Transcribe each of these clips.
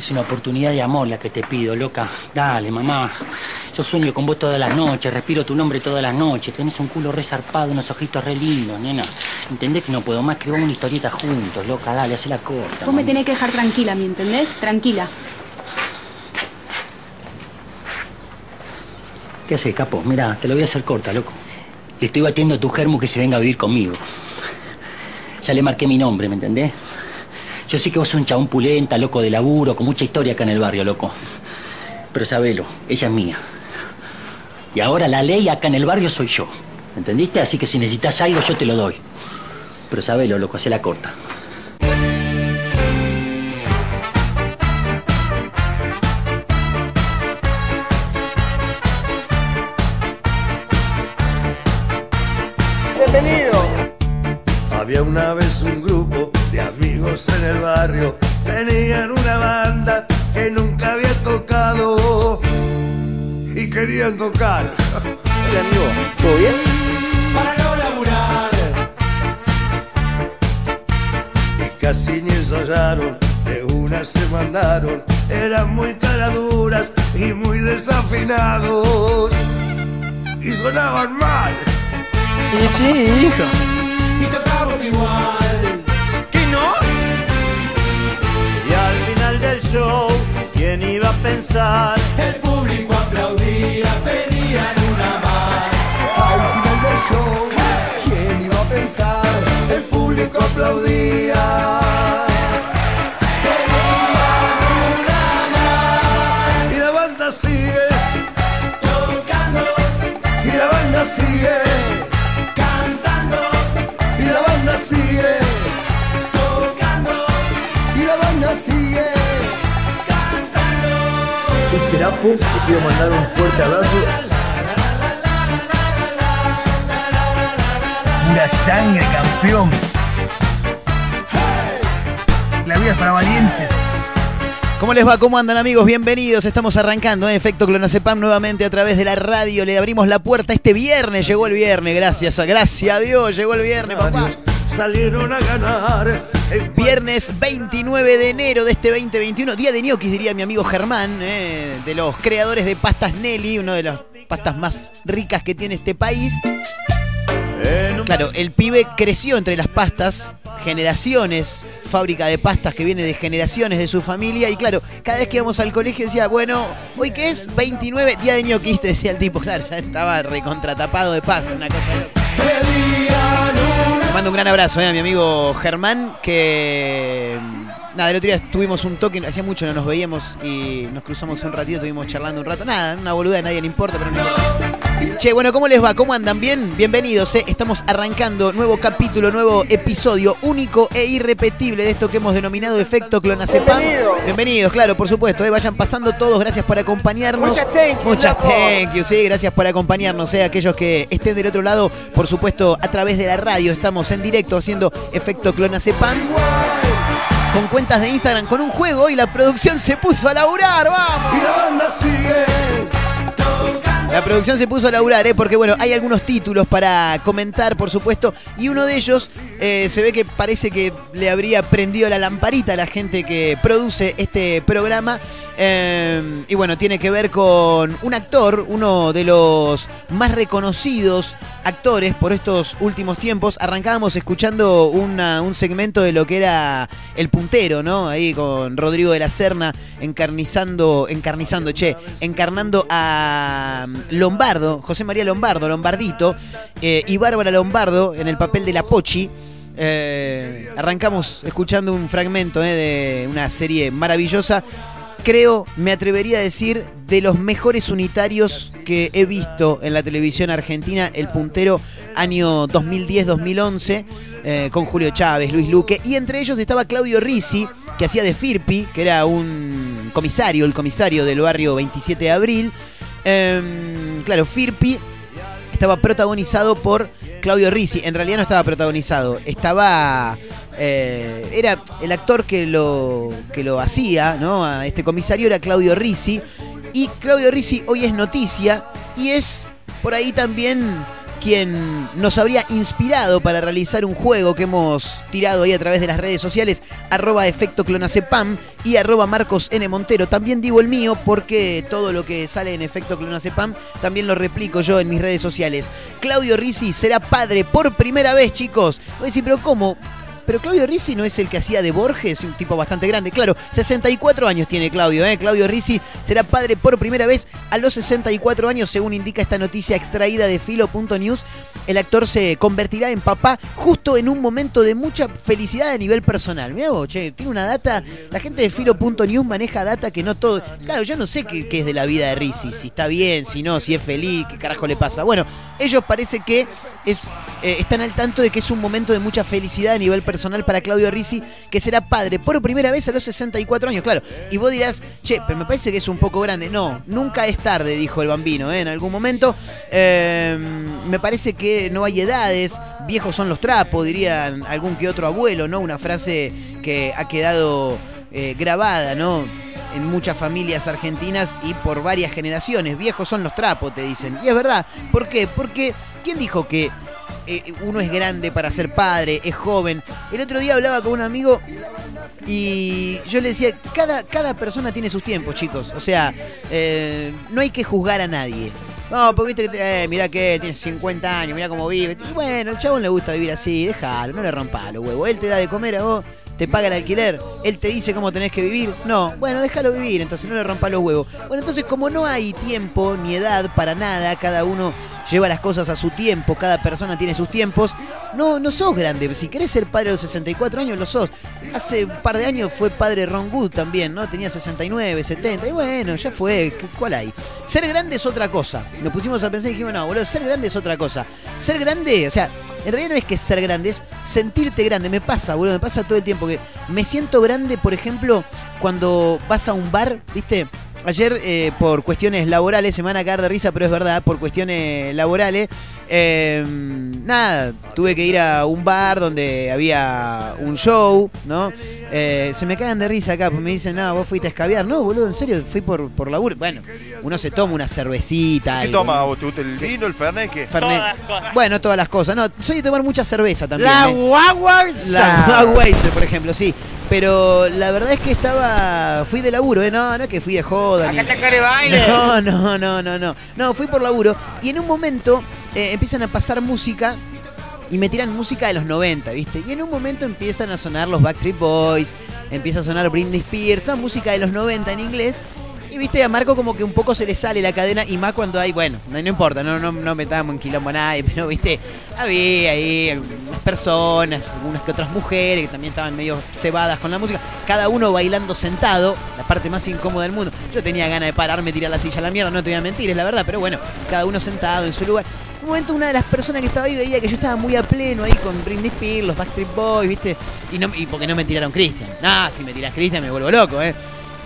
Es una oportunidad de amor la que te pido, loca. Dale, mamá. Yo sueño con vos todas las noches, respiro tu nombre todas las noches. Tenés un culo re zarpado, unos ojitos re lindos, nena. ¿Entendés que no puedo más? Escribamos una historieta juntos, loca. Dale, la corta. Vos me tenés que dejar tranquila, ¿me entendés? Tranquila. ¿Qué haces, capo? Mira, te lo voy a hacer corta, loco. Le estoy batiendo a tu germo que se venga a vivir conmigo. Ya le marqué mi nombre, ¿me entendés? Yo sé que vos sos un chabón pulenta, loco de laburo, con mucha historia acá en el barrio, loco. Pero sabelo, ella es mía. Y ahora la ley acá en el barrio soy yo. ¿Entendiste? Así que si necesitas algo, yo te lo doy. Pero sabelo, loco, hace la corta. Bienvenido. Había una vez barrio, tenían una banda que nunca había tocado y querían tocar. Hola amigo, ¿todo bien? Para no laburar. Y casi ni ensayaron, de una se mandaron, eran muy caraduras y muy desafinados. Y sonaban mal. Sí, sí, hijo. y tocamos igual. ¿Quién iba a pensar? El público aplaudía, pedían una más. Al del show, ¿quién iba a pensar? El público aplaudía. Soy Serapo, te quiero mandar un fuerte abrazo. Pura sangre, campeón. La vida es para valientes. ¿Cómo les va? ¿Cómo andan amigos? Bienvenidos. Estamos arrancando ¿eh? Efecto Clonacepam nuevamente a través de la radio. Le abrimos la puerta este viernes. Llegó el viernes. Gracias a, gracias a Dios. Llegó el viernes, papá. Salieron a ganar. Viernes 29 de enero de este 2021. Día de ñoquis, diría mi amigo Germán. ¿eh? De los creadores de pastas Nelly. Una de las pastas más ricas que tiene este país. Claro, el pibe creció entre las pastas, generaciones, fábrica de pastas que viene de generaciones de su familia. Y claro, cada vez que íbamos al colegio decía, bueno, ¿hoy qué es? 29, día de ñoquis, te decía el tipo. Claro, estaba recontratapado de pasta, una cosa loca. Le mando un gran abrazo eh, a mi amigo Germán, que. Nada, el otro día tuvimos un toque, hacía mucho no nos veíamos y nos cruzamos un ratito, estuvimos charlando un rato. Nada, una boluda, a nadie le importa, pero no importa. Che, bueno, ¿cómo les va? ¿Cómo andan? ¿Bien? Bienvenidos, ¿eh? Estamos arrancando nuevo capítulo, nuevo episodio único e irrepetible de esto que hemos denominado Efecto Clonacepam. Bienvenido. Bienvenidos, claro, por supuesto. ¿eh? Vayan pasando todos, gracias por acompañarnos. Muchas thank you, Muchas thank you, sí, gracias por acompañarnos, ¿eh? Aquellos que estén del otro lado, por supuesto, a través de la radio. Estamos en directo haciendo Efecto Clonacepam. Con cuentas de Instagram, con un juego y la producción se puso a laburar, vamos. Y la banda sigue. La producción se puso a laburar, ¿eh? porque bueno, hay algunos títulos para comentar, por supuesto, y uno de ellos eh, se ve que parece que le habría prendido la lamparita a la gente que produce este programa. eh, y bueno, tiene que ver con un actor, uno de los más reconocidos actores por estos últimos tiempos. Arrancábamos escuchando un segmento de lo que era El Puntero, ¿no? Ahí con Rodrigo de la Serna encarnizando, encarnizando, che, encarnando a mm, Lombardo, José María Lombardo, Lombardito, eh, y Bárbara Lombardo en el papel de la Pochi. Eh, arrancamos escuchando un fragmento eh, de una serie maravillosa. Creo, me atrevería a decir, de los mejores unitarios que he visto en la televisión argentina, el puntero año 2010-2011, eh, con Julio Chávez, Luis Luque, y entre ellos estaba Claudio Risi, que hacía de Firpi, que era un comisario, el comisario del barrio 27 de abril. Em, claro, Firpi estaba protagonizado por Claudio Risi. En realidad no estaba protagonizado, estaba. Eh, era el actor que lo, que lo hacía, ¿no? A este comisario era Claudio Risi. Y Claudio Risi hoy es noticia y es por ahí también quien nos habría inspirado para realizar un juego que hemos tirado ahí a través de las redes sociales, arroba efecto clonacepam y arroba Marcos N. Montero. También digo el mío porque todo lo que sale en efecto clonacepam también lo replico yo en mis redes sociales. Claudio Risi será padre por primera vez, chicos. Voy a decir, pero ¿cómo? Pero Claudio Risi no es el que hacía de Borges, un tipo bastante grande. Claro, 64 años tiene Claudio, ¿eh? Claudio Risi será padre por primera vez a los 64 años, según indica esta noticia extraída de filo.news. El actor se convertirá en papá justo en un momento de mucha felicidad a nivel personal. Mirá vos, che, tiene una data. La gente de filo.news maneja data que no todo. Claro, yo no sé qué, es de la vida de Risi, si está bien, si no, si es feliz, qué carajo le pasa. Bueno, ellos parece que es, eh, están al tanto de que es un momento de mucha felicidad a nivel personal para Claudio Risi, que será padre por primera vez a los 64 años. Claro, y vos dirás, che, pero me parece que es un poco grande. No, nunca es tarde, dijo el bambino, ¿eh? en algún momento. Eh, me parece que no hay edades, viejos son los trapos, diría algún que otro abuelo, ¿no? Una frase que ha quedado eh, grabada, ¿no? en muchas familias argentinas y por varias generaciones. Viejos son los trapos, te dicen. Y es verdad. ¿Por qué? Porque, ¿quién dijo que eh, uno es grande para ser padre, es joven? El otro día hablaba con un amigo y yo le decía, cada, cada persona tiene sus tiempos, chicos. O sea, eh, no hay que juzgar a nadie. No, porque viste que, eh, mirá que tiene 50 años, mirá cómo vive. Y bueno, el chabón le gusta vivir así, déjalo, no le rompa los huevos. Él te da de comer a vos, te paga el alquiler, él te dice cómo tenés que vivir. No, bueno, déjalo vivir, entonces no le rompa los huevos. Bueno, entonces como no hay tiempo ni edad para nada, cada uno lleva las cosas a su tiempo, cada persona tiene sus tiempos. No, no sos grande. Si querés ser padre a los 64 años, lo sos. Hace un par de años fue padre Ron Good también, ¿no? Tenía 69, 70. Y bueno, ya fue. ¿Cuál hay? Ser grande es otra cosa. Nos pusimos a pensar y dijimos, no, boludo, ser grande es otra cosa. Ser grande, o sea, en realidad no es que ser grande, es sentirte grande. Me pasa, boludo, me pasa todo el tiempo que me siento grande, por ejemplo, cuando vas a un bar, ¿viste? Ayer, eh, por cuestiones laborales, se me van a caer de risa, pero es verdad, por cuestiones laborales, eh, nada, tuve que ir a un bar donde había un show, ¿no? Eh, se me cagan de risa acá, pues me dicen, no, vos fuiste a escabiar. No, boludo, en serio, fui por, por laburo. Bueno, uno se toma una cervecita. ¿Qué algo, toma vos? ¿Te gusta el vino, el fernet? ¿Qué? Fernet. Todas las cosas. Bueno, todas las cosas. No, soy de tomar mucha cerveza también. La ¿eh? Guaguarza. La Budweiser, por ejemplo, sí. Pero la verdad es que estaba. Fui de laburo, ¿eh? No, no es que fui de joda. ni- No, no, no, no, no. No, fui por laburo. Y en un momento eh, empiezan a pasar música. Y me tiran música de los 90, ¿viste? Y en un momento empiezan a sonar los Backstreet Boys, empieza a sonar Britney Spears, toda música de los 90 en inglés. Y viste, a Marco como que un poco se le sale la cadena y más cuando hay, bueno, no, importa, no, no, no metamos en quilombo a nadie, pero viste, había ahí algunas personas, algunas que otras mujeres que también estaban medio cebadas con la música, cada uno bailando sentado, la parte más incómoda del mundo. Yo tenía ganas de pararme, tirar la silla a la mierda, no te voy a mentir, es la verdad, pero bueno, cada uno sentado en su lugar. Momento una de las personas que estaba ahí veía que yo estaba muy a pleno ahí con Britney Spears, los Backstreet Boys, ¿viste? Y, no, y porque no me tiraron Christian. Nah, si me tiras Christian me vuelvo loco, ¿eh?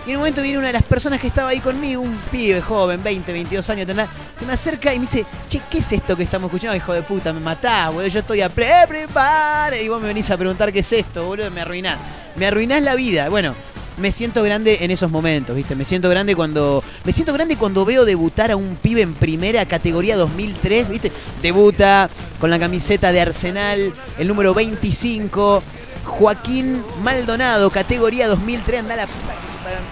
Y en un momento viene una de las personas que estaba ahí conmigo, un pibe joven, 20, 22 años se me acerca y me dice, che, ¿qué es esto que estamos escuchando? Hijo de puta, me matás, boludo, yo estoy a ple- everybody", Y vos me venís a preguntar qué es esto, boludo, me arruinás. Me arruinás la vida. Bueno, me siento grande en esos momentos, ¿viste? Me siento grande cuando. Me siento grande cuando veo debutar a un pibe en primera categoría 2003, ¿viste? Debuta con la camiseta de Arsenal, el número 25. Joaquín Maldonado, categoría 2003, anda la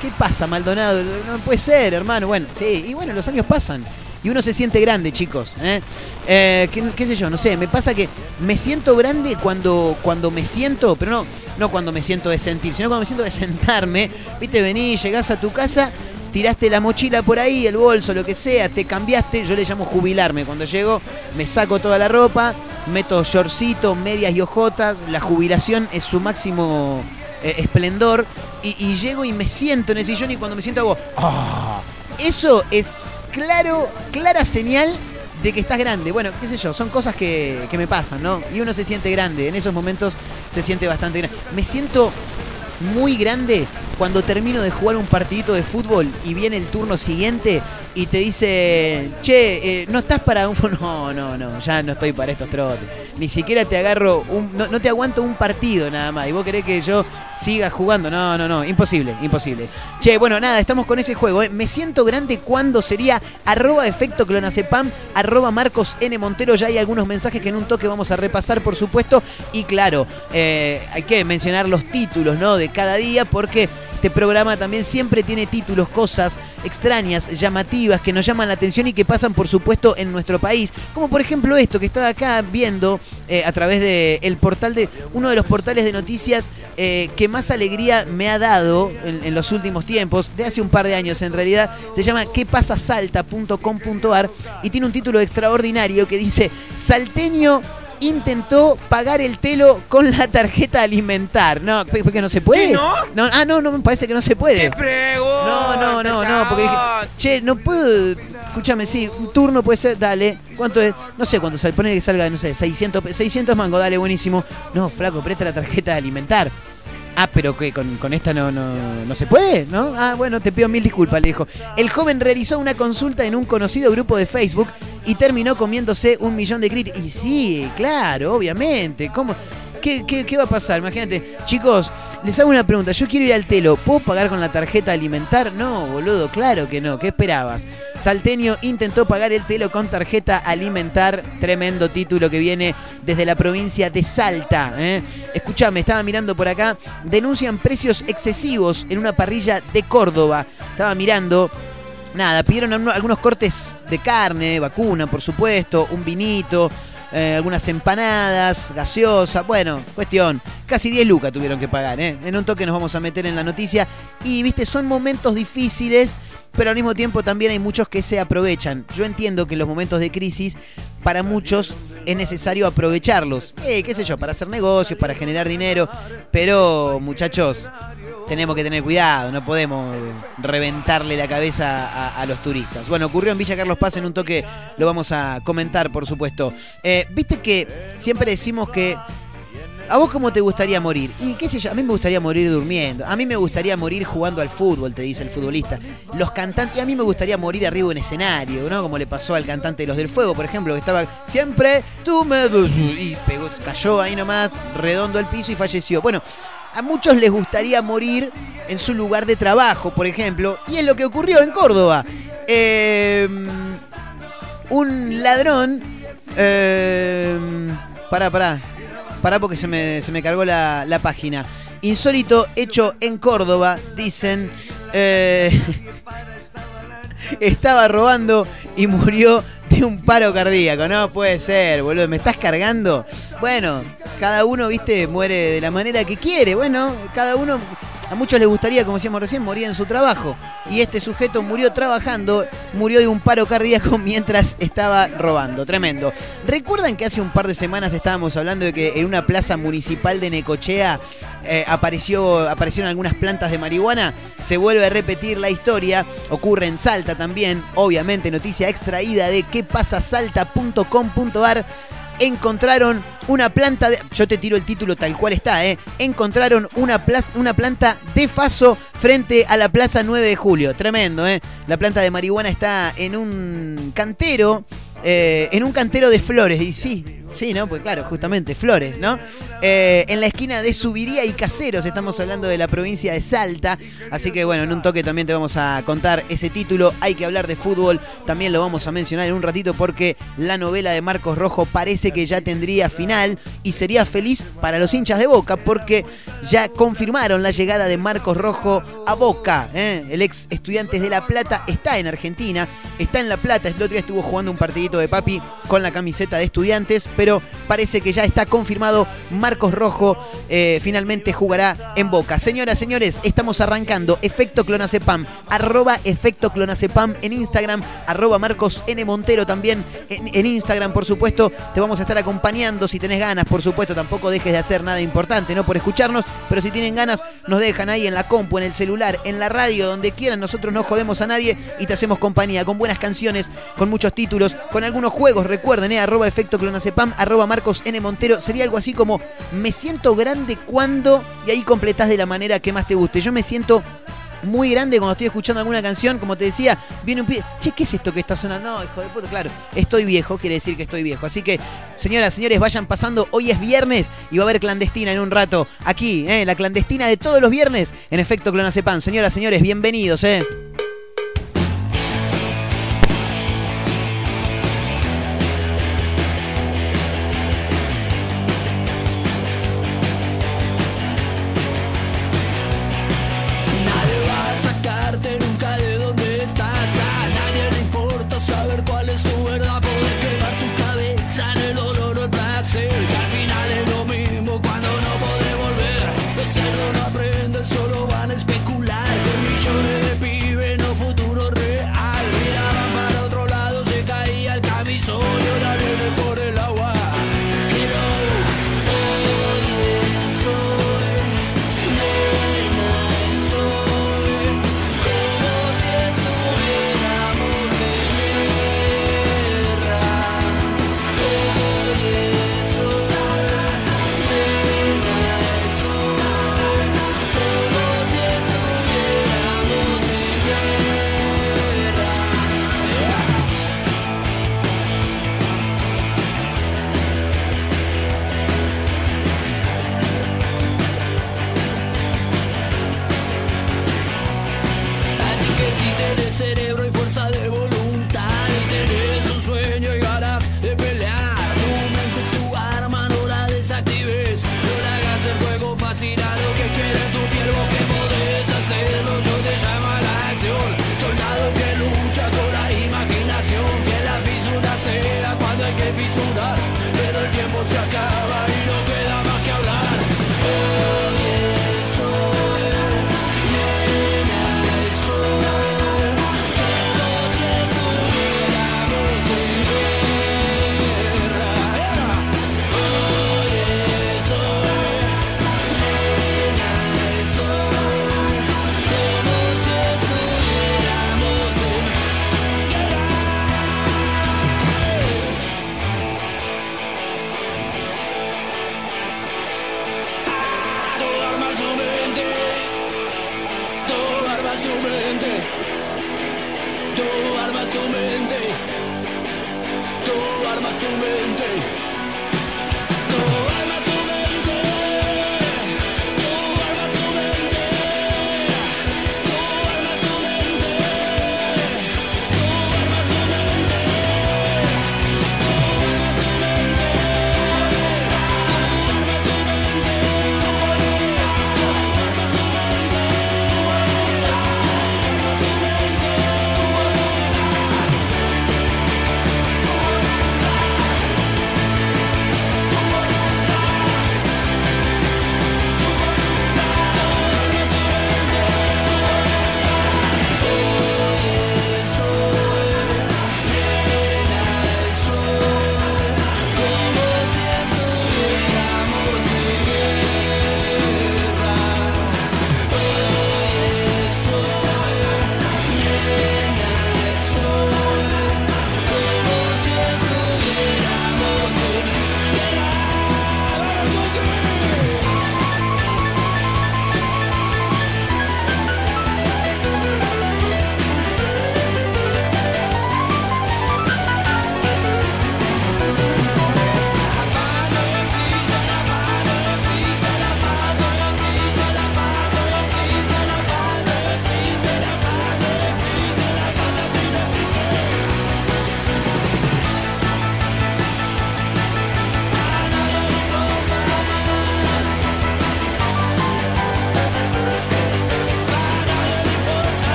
¿Qué pasa, Maldonado? No puede ser, hermano. Bueno, sí, y bueno, los años pasan. Y uno se siente grande, chicos. ¿eh? Eh, ¿qué, sé yo? No sé, me pasa que me siento grande cuando, cuando me siento, pero no, no cuando me siento de sentir, sino cuando me siento de sentarme. Viste, venís, llegás a tu casa, tiraste la mochila por ahí, el bolso, lo que sea, te cambiaste, yo le llamo jubilarme. Cuando llego, me saco toda la ropa, meto shortcito, medias y ojotas, la jubilación es su máximo eh, esplendor, y, y llego y me siento en el sillón y cuando me siento hago, "Ah". Eso es claro, clara señal de que estás grande. Bueno, qué sé yo, son cosas que, que me pasan, ¿no? Y uno se siente grande, en esos momentos se siente bastante grande. Me siento muy grande cuando termino de jugar un partidito de fútbol y viene el turno siguiente y te dice, che, eh, no estás para un... No, no, no, ya no estoy para estos trotes. Ni siquiera te agarro, un, no, no te aguanto un partido nada más. Y vos querés que yo siga jugando. No, no, no, imposible, imposible. Che, bueno, nada, estamos con ese juego. ¿eh? Me siento grande cuando sería arroba efecto clonacepam, arroba Marcos N. Montero. Ya hay algunos mensajes que en un toque vamos a repasar, por supuesto. Y claro, eh, hay que mencionar los títulos, ¿no? Cada día, porque este programa también siempre tiene títulos, cosas extrañas, llamativas, que nos llaman la atención y que pasan, por supuesto, en nuestro país. Como por ejemplo esto que estaba acá viendo eh, a través de el portal de uno de los portales de noticias eh, que más alegría me ha dado en, en los últimos tiempos, de hace un par de años en realidad. Se llama quepasasalta.com.ar y tiene un título extraordinario que dice Salteño intentó pagar el telo con la tarjeta alimentar. No, porque no se puede. ¿Qué, no? Ah, no, no, me parece que no se puede. ¡Qué No, no, no, no, porque dije, che, no puedo, escúchame, sí, un turno puede ser, dale, ¿cuánto es? No sé cuánto sale, ponele que salga, no sé, 600, pe- 600 mango, dale, buenísimo. No, flaco, presta la tarjeta de alimentar. Ah, pero que con, con esta no, no, no se puede, ¿no? Ah, bueno, te pido mil disculpas, le dijo. El joven realizó una consulta en un conocido grupo de Facebook y terminó comiéndose un millón de críticas. Y sí, claro, obviamente. ¿Cómo? ¿Qué, qué, qué va a pasar? Imagínate, chicos, les hago una pregunta. Yo quiero ir al telo. ¿Puedo pagar con la tarjeta alimentar? No, boludo, claro que no. ¿Qué esperabas? Salteño intentó pagar el telo con tarjeta alimentar. Tremendo título que viene desde la provincia de Salta. ¿eh? Escuchame, estaba mirando por acá. Denuncian precios excesivos en una parrilla de Córdoba. Estaba mirando. Nada, pidieron algunos- algunos cortes de carne, vacuna, por supuesto, un vinito, eh, algunas empanadas, gaseosa, bueno, cuestión. Casi 10 lucas tuvieron que pagar, ¿eh? En un toque nos vamos a meter en la noticia. Y, viste, son momentos difíciles, pero al mismo tiempo también hay muchos que se aprovechan. Yo entiendo que los momentos de crisis, para muchos es necesario aprovecharlos. Eh, qué sé yo, para hacer negocios, para generar dinero. Pero, muchachos, tenemos que tener cuidado, no podemos reventarle la cabeza a, los turistas. Bueno, ocurrió en Villa Carlos Paz, en un toque lo vamos a comentar, por supuesto. Eh, Viste que siempre decimos que... ¿A vos cómo te gustaría morir? Y qué sé yo, a mí me gustaría morir durmiendo. A mí me gustaría morir jugando al fútbol, te dice el futbolista. Los cantantes, y a mí me gustaría morir arriba en escenario, ¿no? Como le pasó al cantante de Los del Fuego, por ejemplo, que estaba siempre tú me y pegó, cayó ahí nomás, redondo al piso y falleció. Bueno, a muchos les gustaría morir en su lugar de trabajo, por ejemplo, y es lo que ocurrió en Córdoba. Eh, un ladrón. Eh, pará, pará. Pará porque se me, se me cargó la, la página. Insólito hecho en Córdoba, dicen. eh, estaba robando y murió de un paro cardíaco. No puede ser, boludo. ¿Me estás cargando? Bueno, cada uno, viste, muere de la manera que quiere. Bueno, cada uno. A muchos les gustaría, como decíamos recién, morir en su trabajo. Y este sujeto murió trabajando, murió de un paro cardíaco mientras estaba robando. Tremendo. ¿Recuerdan que hace un par de semanas estábamos hablando de que en una plaza municipal de Necochea eh, apareció, aparecieron algunas plantas de marihuana? Se vuelve a repetir la historia. Ocurre en Salta también. Obviamente, noticia extraída de quepasasalta.com.ar encontraron una planta de... Yo te tiro el título tal cual está, ¿eh? Encontraron una, una planta de faso frente a la Plaza 9 de Julio. Tremendo, ¿eh? La planta de marihuana está en un cantero, eh, en un cantero de flores. Y sí, sí, ¿no? Pues claro, justamente, flores, ¿no? Eh, en la esquina de Subiría y Caseros, estamos hablando de la provincia de Salta. Así que bueno, en un toque también te vamos a contar ese título. Hay que hablar de fútbol, también lo vamos a mencionar en un ratito porque la novela de Marcos Rojo parece que ya tendría final y sería feliz para los hinchas de Boca porque ya confirmaron la llegada de Marcos Rojo a Boca. ¿eh? El ex Estudiantes de La Plata está en Argentina, está en La Plata. El otro día estuvo jugando un partidito de papi con la camiseta de Estudiantes, pero parece que ya está confirmado. Marcos Rojo eh, finalmente jugará en Boca. Señoras, señores, estamos arrancando Efecto Clonacepam, arroba Efecto Clonacepam en Instagram, arroba Marcos N. Montero también en, Instagram, por supuesto. Te vamos a estar acompañando si tenés ganas, por supuesto. Tampoco dejes de hacer nada importante, ¿no? Por escucharnos, pero si tienen ganas, nos dejan ahí en la compu, en el celular, en la radio, donde quieran. Nosotros no jodemos a nadie y te hacemos compañía con buenas canciones, con muchos títulos, con algunos juegos. Recuerden, ¿eh? Arroba Efecto Clonacepam, arroba Marcos N. Montero, sería algo así como, me siento grande cuando, y ahí completás de la manera que más te guste. Yo me siento muy grande cuando estoy escuchando alguna canción, como te decía, viene un pie, che, ¿qué es esto que está sonando? No, hijo de puta, claro, estoy viejo, quiere decir que estoy viejo. Así que, señoras, señores, vayan pasando, hoy es viernes y va a haber clandestina en un rato, aquí, ¿eh? la clandestina de todos los viernes, en efecto Clonacepan. Señoras, señores, bienvenidos, ¿eh?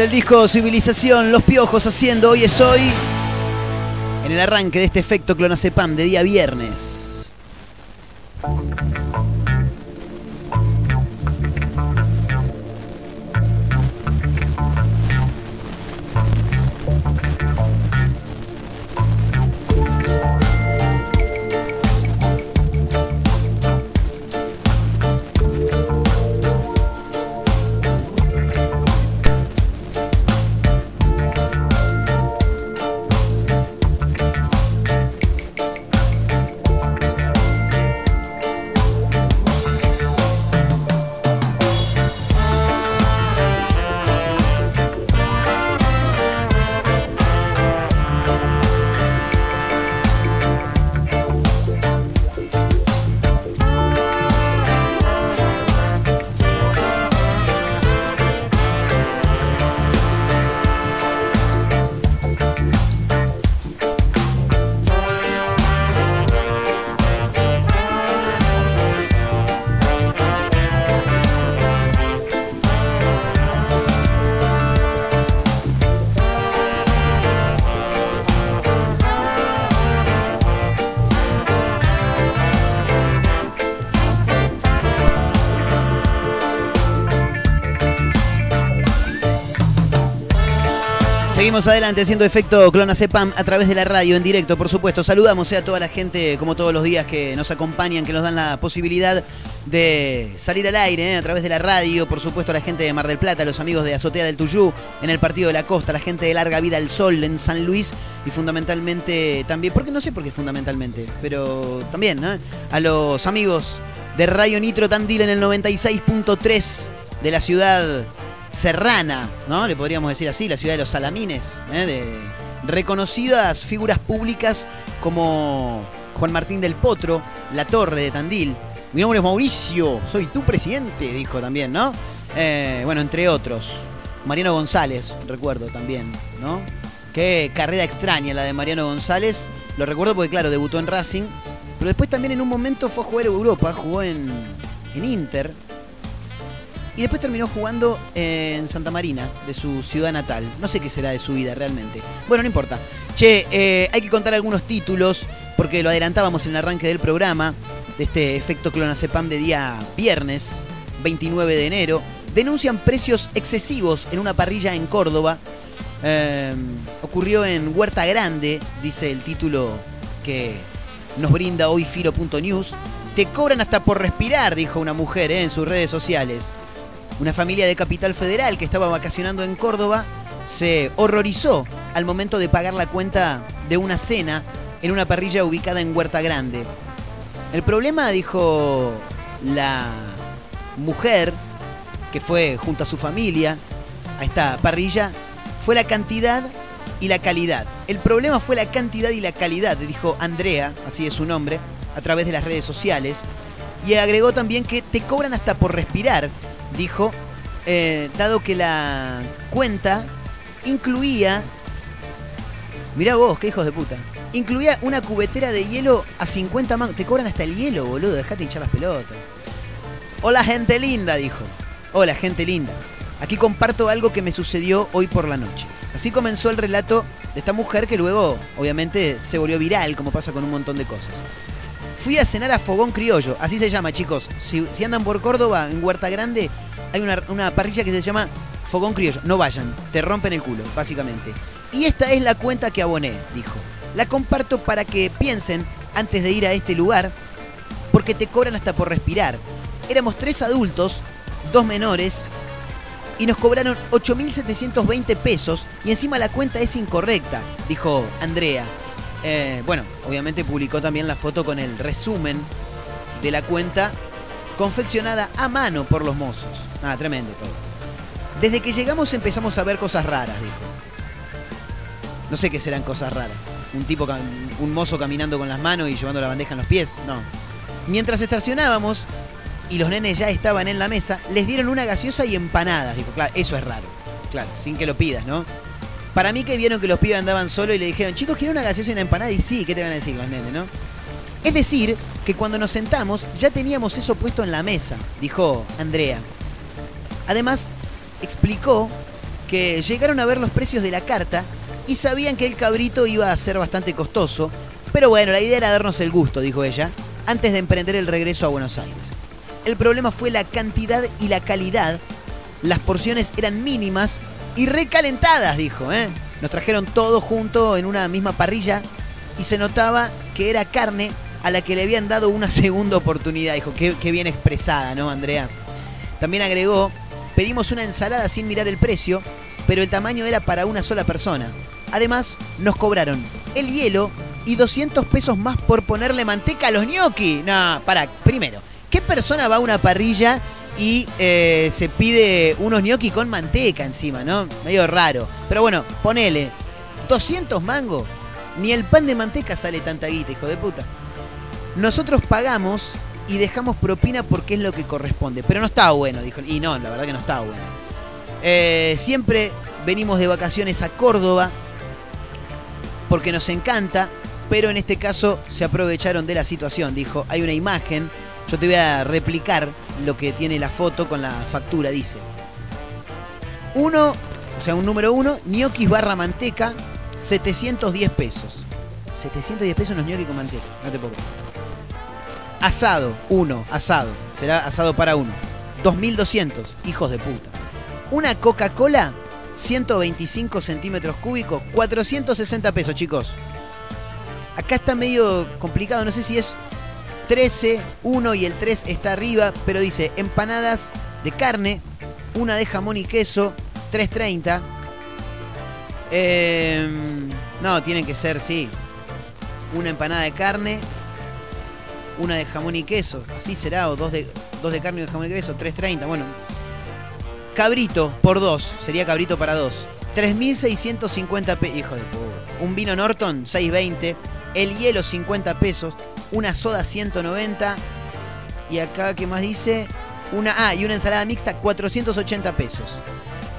Desde el disco Civilización, Los Piojos haciendo Hoy es Hoy, en el arranque de este efecto clonazepam de día viernes. Seguimos adelante haciendo efecto Clonacepam a través de la radio en directo, por supuesto. Saludamos eh, a toda la gente, como todos los días, que nos acompañan, que nos dan la posibilidad de salir al aire eh, a través de la radio. Por supuesto, a la gente de Mar del Plata, los amigos de Azotea del Tuyú, en el Partido de la Costa, la gente de Larga Vida al Sol en San Luis y fundamentalmente también, porque no sé por qué fundamentalmente, pero también ¿no? a los amigos de Radio Nitro Tandil en el 96.3 de la ciudad serrana, ¿no? Le podríamos decir así, la ciudad de los Salamines, ¿eh? de reconocidas figuras públicas como Juan Martín del Potro, La Torre de Tandil. Mi nombre es Mauricio, soy tu presidente, dijo también, ¿no? Eh, bueno, entre otros. Mariano González, recuerdo también, ¿no? Qué carrera extraña la de Mariano González. Lo recuerdo porque, claro, debutó en Racing. Pero después también en un momento fue a jugar Europa, jugó en, en Inter. Y después terminó jugando en Santa Marina, de su ciudad natal. No sé qué será de su vida realmente. Bueno, no importa. Che, eh, hay que contar algunos títulos, porque lo adelantábamos en el arranque del programa, de este efecto clonazepam de día viernes, 29 de enero. Denuncian precios excesivos en una parrilla en Córdoba. Eh, ocurrió en Huerta Grande, dice el título que nos brinda hoy Filo.news. Te cobran hasta por respirar, dijo una mujer eh, en sus redes sociales. Una familia de Capital Federal que estaba vacacionando en Córdoba se horrorizó al momento de pagar la cuenta de una cena en una parrilla ubicada en Huerta Grande. El problema, dijo la mujer que fue junto a su familia a esta parrilla, fue la cantidad y la calidad. El problema fue la cantidad y la calidad, dijo Andrea, así es su nombre, a través de las redes sociales. Y agregó también que te cobran hasta por respirar, dijo, eh, dado que la cuenta incluía... Mirá vos, qué hijos de puta. Incluía una cubetera de hielo a 50 mangos. Te cobran hasta el hielo, boludo. Dejate hinchar las pelotas. Hola, gente linda, dijo. Hola, gente linda. Aquí comparto algo que me sucedió hoy por la noche. Así comenzó el relato de esta mujer que luego, obviamente, se volvió viral, como pasa con un montón de cosas. Fui a cenar a Fogón Criollo, así se llama, chicos. Si, andan por Córdoba, en Huerta Grande, hay una, una parrilla que se llama Fogón Criollo. No vayan, te rompen el culo, básicamente. Y esta es la cuenta que aboné, dijo. La comparto para que piensen antes de ir a este lugar, porque te cobran hasta por respirar. Éramos tres adultos, dos menores, y nos cobraron 8.720 pesos y encima la cuenta es incorrecta, dijo Andrea. Eh, bueno, obviamente publicó también la foto con el resumen de la cuenta confeccionada a mano por los mozos. Ah, tremendo todo. Desde que llegamos empezamos a ver cosas raras, dijo. No sé qué serán cosas raras. Un tipo, un mozo caminando con las manos y llevando la bandeja en los pies. No. Mientras estacionábamos y los nenes ya estaban en la mesa, les dieron una gaseosa y empanadas. Dijo, claro, eso es raro. Claro, sin que lo pidas, ¿no? Para mí que vieron que los pibes andaban solos y le dijeron, chicos, ¿quieren una gaseosa y una empanada? Y sí, ¿qué te van a decir los nenes, no? Es decir, que cuando nos sentamos ya teníamos eso puesto en la mesa, dijo Andrea. Además, explicó que llegaron a ver los precios de la carta y sabían que el cabrito iba a ser bastante costoso, pero bueno, la idea era darnos el gusto, dijo ella, antes de emprender el regreso a Buenos Aires. El problema fue la cantidad y la calidad. Las porciones eran mínimas y recalentadas, dijo. ¿eh? Nos trajeron todo junto en una misma parrilla y se notaba que era carne a la que le habían dado una segunda oportunidad. Dijo, qué, bien expresada, ¿no, Andrea? También agregó, pedimos una ensalada sin mirar el precio, pero el tamaño era para una sola persona. Además, nos cobraron el hielo y 200 pesos más por ponerle manteca a los gnocchi. No, para, primero, ¿qué persona va a una parrilla y eh, se pide unos gnocchi con manteca encima, no? Medio raro. Pero bueno, ponele, 200 mangos. Ni el pan de manteca sale tanta guita, hijo de puta. Nosotros pagamos y dejamos propina porque es lo que corresponde. Pero no está bueno, dijo. Y no, la verdad que no está bueno. Eh, siempre venimos de vacaciones a Córdoba porque nos encanta, pero en este caso se aprovecharon de la situación. Dijo, hay una imagen, yo te voy a replicar lo que tiene la foto con la factura, dice. Uno, o sea, un número uno, ñoquis barra manteca, 710 pesos. 710 pesos los ñoquis con manteca, no te puedo. Asado, uno, asado. Será asado para uno. 2200, hijos de puta. Una Coca-Cola, 125 centímetros cúbicos, 460 pesos, chicos. Acá está medio complicado, no sé si es 13, 1 y el 3 está arriba, pero dice empanadas de carne, una de jamón y queso, 3.30. Eh, no, tienen que ser, sí. Una empanada de carne, una de jamón y queso. Así será, o dos de, dos de carne y de jamón y queso, 3.30. Bueno, cabrito por dos, sería cabrito para dos. 3.650 pesos. Hijo de puta. Un vino Norton, 6.20. El hielo, 50 pesos. Una soda, 190. Y acá, ¿qué más dice? Una, ah, y una ensalada mixta, 480 pesos.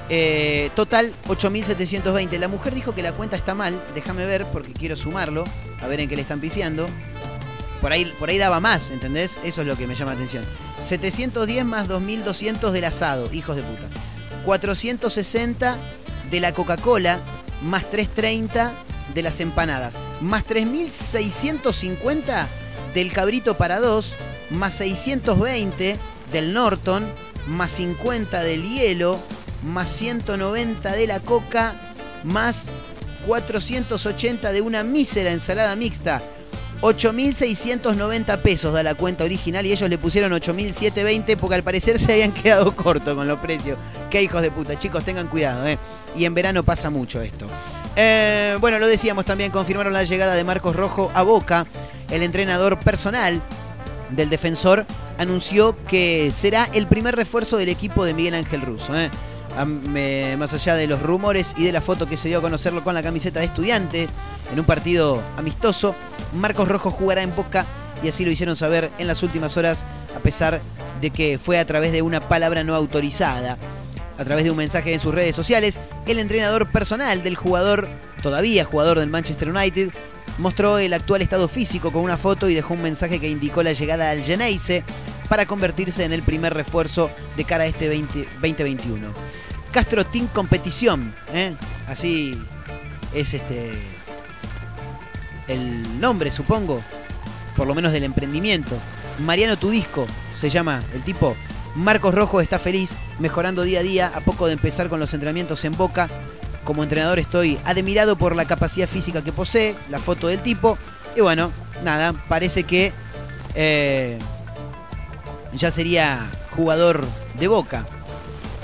Eh, total, 8.720. La mujer dijo que la cuenta está mal. Déjame ver porque quiero sumarlo. A ver en qué le están pifiando. Por ahí, por ahí daba más, ¿entendés? Eso es lo que me llama la atención. 710 más 2.200 del asado, hijos de puta. 460 de la Coca-Cola, más 330 de las empanadas. Más 3.650 del cabrito para dos, más 620 del Norton, más 50 del hielo, más 190 de la coca, más 480 de una mísera ensalada mixta. 8.690 pesos da la cuenta original y ellos le pusieron 8.720 porque al parecer se habían quedado cortos con los precios. Qué hijos de puta, chicos, tengan cuidado, ¿eh? Y en verano pasa mucho esto. Eh, bueno, lo decíamos también, confirmaron la llegada de Marcos Rojo a Boca. El entrenador personal del defensor anunció que será el primer refuerzo del equipo de Miguel Ángel Russo. ¿eh? Más allá de los rumores y de la foto que se dio a conocerlo con la camiseta de estudiante en un partido amistoso, Marcos Rojo jugará en Boca y así lo hicieron saber en las últimas horas, a pesar de que fue a través de una palabra no autorizada. A través de un mensaje en sus redes sociales, el entrenador personal del jugador, todavía jugador del Manchester United, mostró el actual estado físico con una foto y dejó un mensaje que indicó la llegada al Geneise para convertirse en el primer refuerzo de cara a este 20 2021. Castro Team Competición, ¿eh? así es este el nombre, supongo, por lo menos del emprendimiento. Mariano Tudisco se llama el tipo. Marcos Rojo está feliz, mejorando día a día, a poco de empezar con los entrenamientos en Boca. Como entrenador estoy admirado por la capacidad física que posee, la foto del tipo. Y bueno, nada, parece que eh, ya sería jugador de Boca.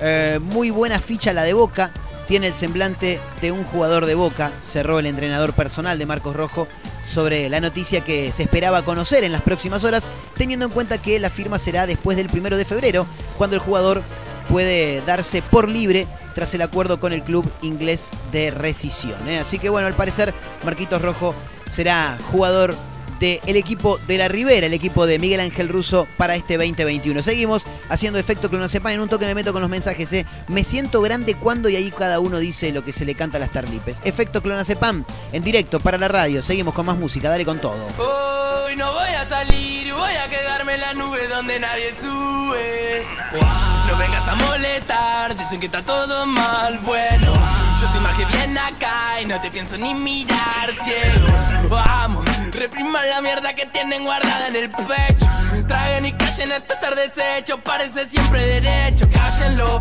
Eh, muy buena ficha la de Boca. Tiene el semblante de un jugador de Boca. Cerró el entrenador personal de Marcos Rojo sobre la noticia que se esperaba conocer en las próximas horas, teniendo en cuenta que la firma será después del primero de febrero, cuando el jugador puede darse por libre tras el acuerdo con el club inglés de rescisión. ¿eh? Así que bueno, al parecer Marquitos Rojo será jugador del equipo de la Ribera, el equipo de Miguel Ángel Russo para este 2021. Seguimos haciendo efecto clonazepam. En un toque me meto con los mensajes. ¿eh? Me siento grande cuando y ahí cada uno dice lo que se le canta a las tarlipes. Efecto clonazepam en directo para la radio. Seguimos con más música. Dale con todo. Hoy no voy a salir, voy a quedarme en la nube donde nadie sube. No vengas a molestar, dicen que está todo mal. Bueno, yo soy más que bien acá y no te pienso ni mirar ciego. Vamos, repriman la mierda que tienen guardada en el pecho. Traguen y callen esto estar deshecho, parece siempre derecho. Cállenlo,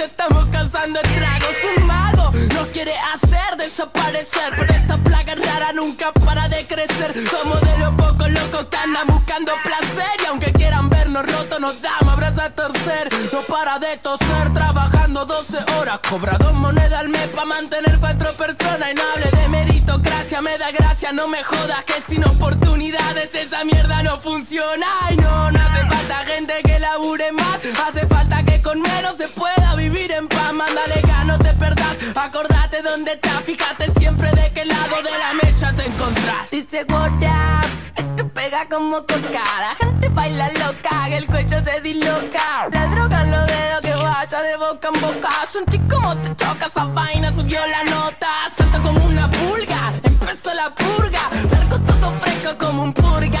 estamos causando estragos. Un nos quiere hacer desaparecer. Pero esta plaga rara nunca para de crecer. Somos de los pocos locos que andan buscando placer. Y aunque quieran vernos rotos, nos damos abrazos a torcer. No para de toser, trabajando 12 horas. Cobra dos monedas al mes pa' mantener cuatro personas. Y no hable de meritocracia, me da gracia, no me jodas. Que sin oportunidades esa mierda no funciona. Y no, no hace falta gente que labure más. Hace falta que con menos se pueda vivir en paz. Mándale gas, no te perdás. Acordate dónde estás, fíjate siempre de qué lado de la mecha te encontrás. Dice what up, esto pega como coca. La gente baila loca, que el cuello se disloca. La droga los dedos que vaya de boca en boca. Sentí como te choca esa vaina, subió la nota. Salta como una pulga, empezó la purga. Largo todo fresco como un purga,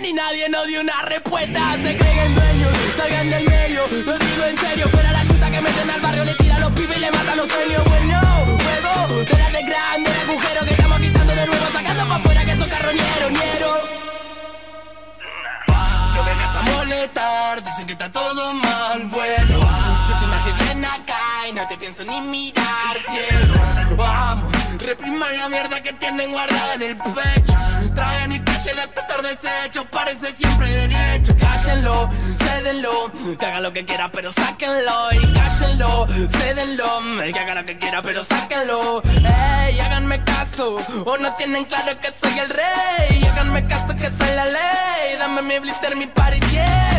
Preguntamos bien y nadie nos dio una respuesta. Se creen dueños, salgan del medio. Lo digo en serio, fuera la chuta que meten al barrio, le tira a los pibes y le matan los sueños. Bueno, huevo, de grande agujero que estamos quitando de nuevo. Sacando pa' afuera que son carroñeros, ñero. No vengas a molestar, dicen que está todo mal, bueno Yo te imagino bien acá y no te pienso ni mirar, cielo Vamos, repriman la mierda que tienen guardada en el pecho Traen y derecho. Cállenlo, cédenlo, que haga lo que quiera pero sáquenlo. Y cállenlo, cédenlo, que haga lo que quiera pero sáquenlo. Ey, háganme caso, o no tienen claro que soy el rey. Háganme caso que soy la ley, dame mi blister, mi party, yeah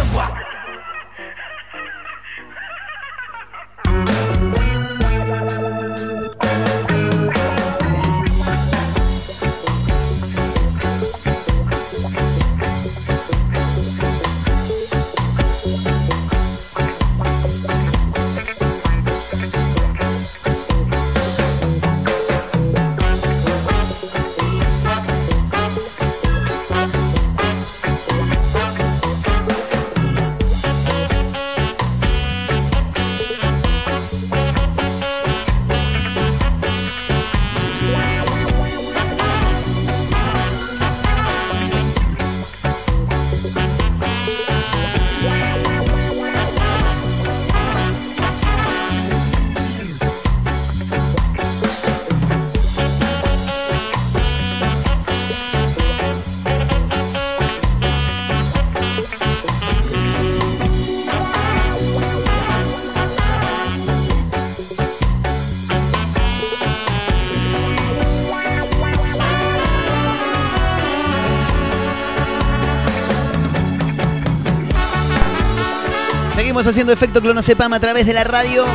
Haciendo efecto clonazepam a través de la radio.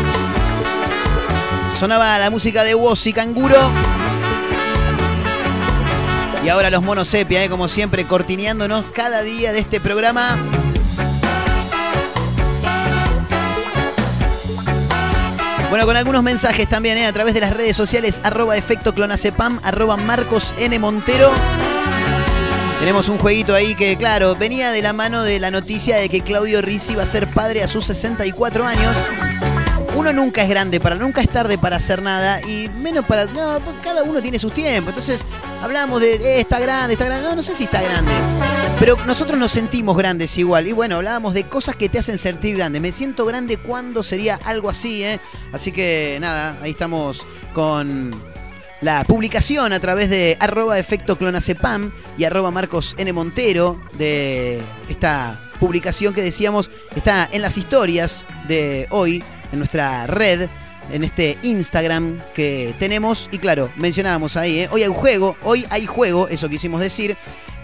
Sonaba la música de Woz y Canguro. Y ahora los monos sepia, ¿eh? como siempre, cortineándonos cada día de este programa. Bueno, con algunos mensajes también, ¿eh? a través de las redes sociales, arroba efecto clonazepam, arroba Marcos N. Montero. Tenemos un jueguito ahí que, claro, venía de la mano de la noticia de que Claudio Rizzi va a ser padre a sus 64 años. Uno nunca es grande para, nunca es tarde para hacer nada y menos para. No, cada uno tiene sus tiempos. Entonces, hablamos de eh, está grande, está grande. No, no sé si está grande. Pero nosotros nos sentimos grandes igual. Y bueno, hablábamos de cosas que te hacen sentir grande. Me siento grande cuando sería algo así, ¿eh? Así que nada, ahí estamos con la publicación a través de arroba efecto clonazepam y arroba Marcos N. Montero de esta publicación que decíamos está en las historias de hoy, en nuestra red, en este Instagram que tenemos. Y claro, mencionábamos ahí, ¿eh? hoy hay juego, hoy hay juego, eso quisimos decir.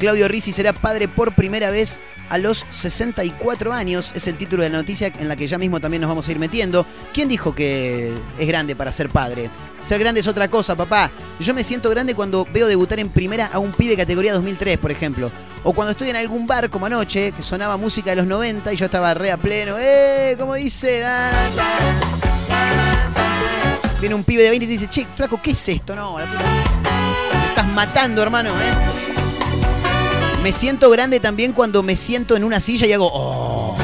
Claudio Rizzi será padre por primera vez a los 64 años. Es el título de la noticia en la que ya mismo también nos vamos a ir metiendo. ¿Quién dijo que es grande para ser padre? Ser grande es otra cosa, papá. Yo me siento grande cuando veo debutar en primera a un pibe categoría 2003, por ejemplo. O cuando estoy en algún bar como anoche, que sonaba música de los 90 y yo estaba re a pleno. ¡Eh! ¿Cómo dice? Viene un pibe de 20 y te dice, che, flaco, ¿qué es esto? No, la puta. Me estás matando, hermano, ¿eh? Me siento grande también cuando me siento en una silla y hago. Oh.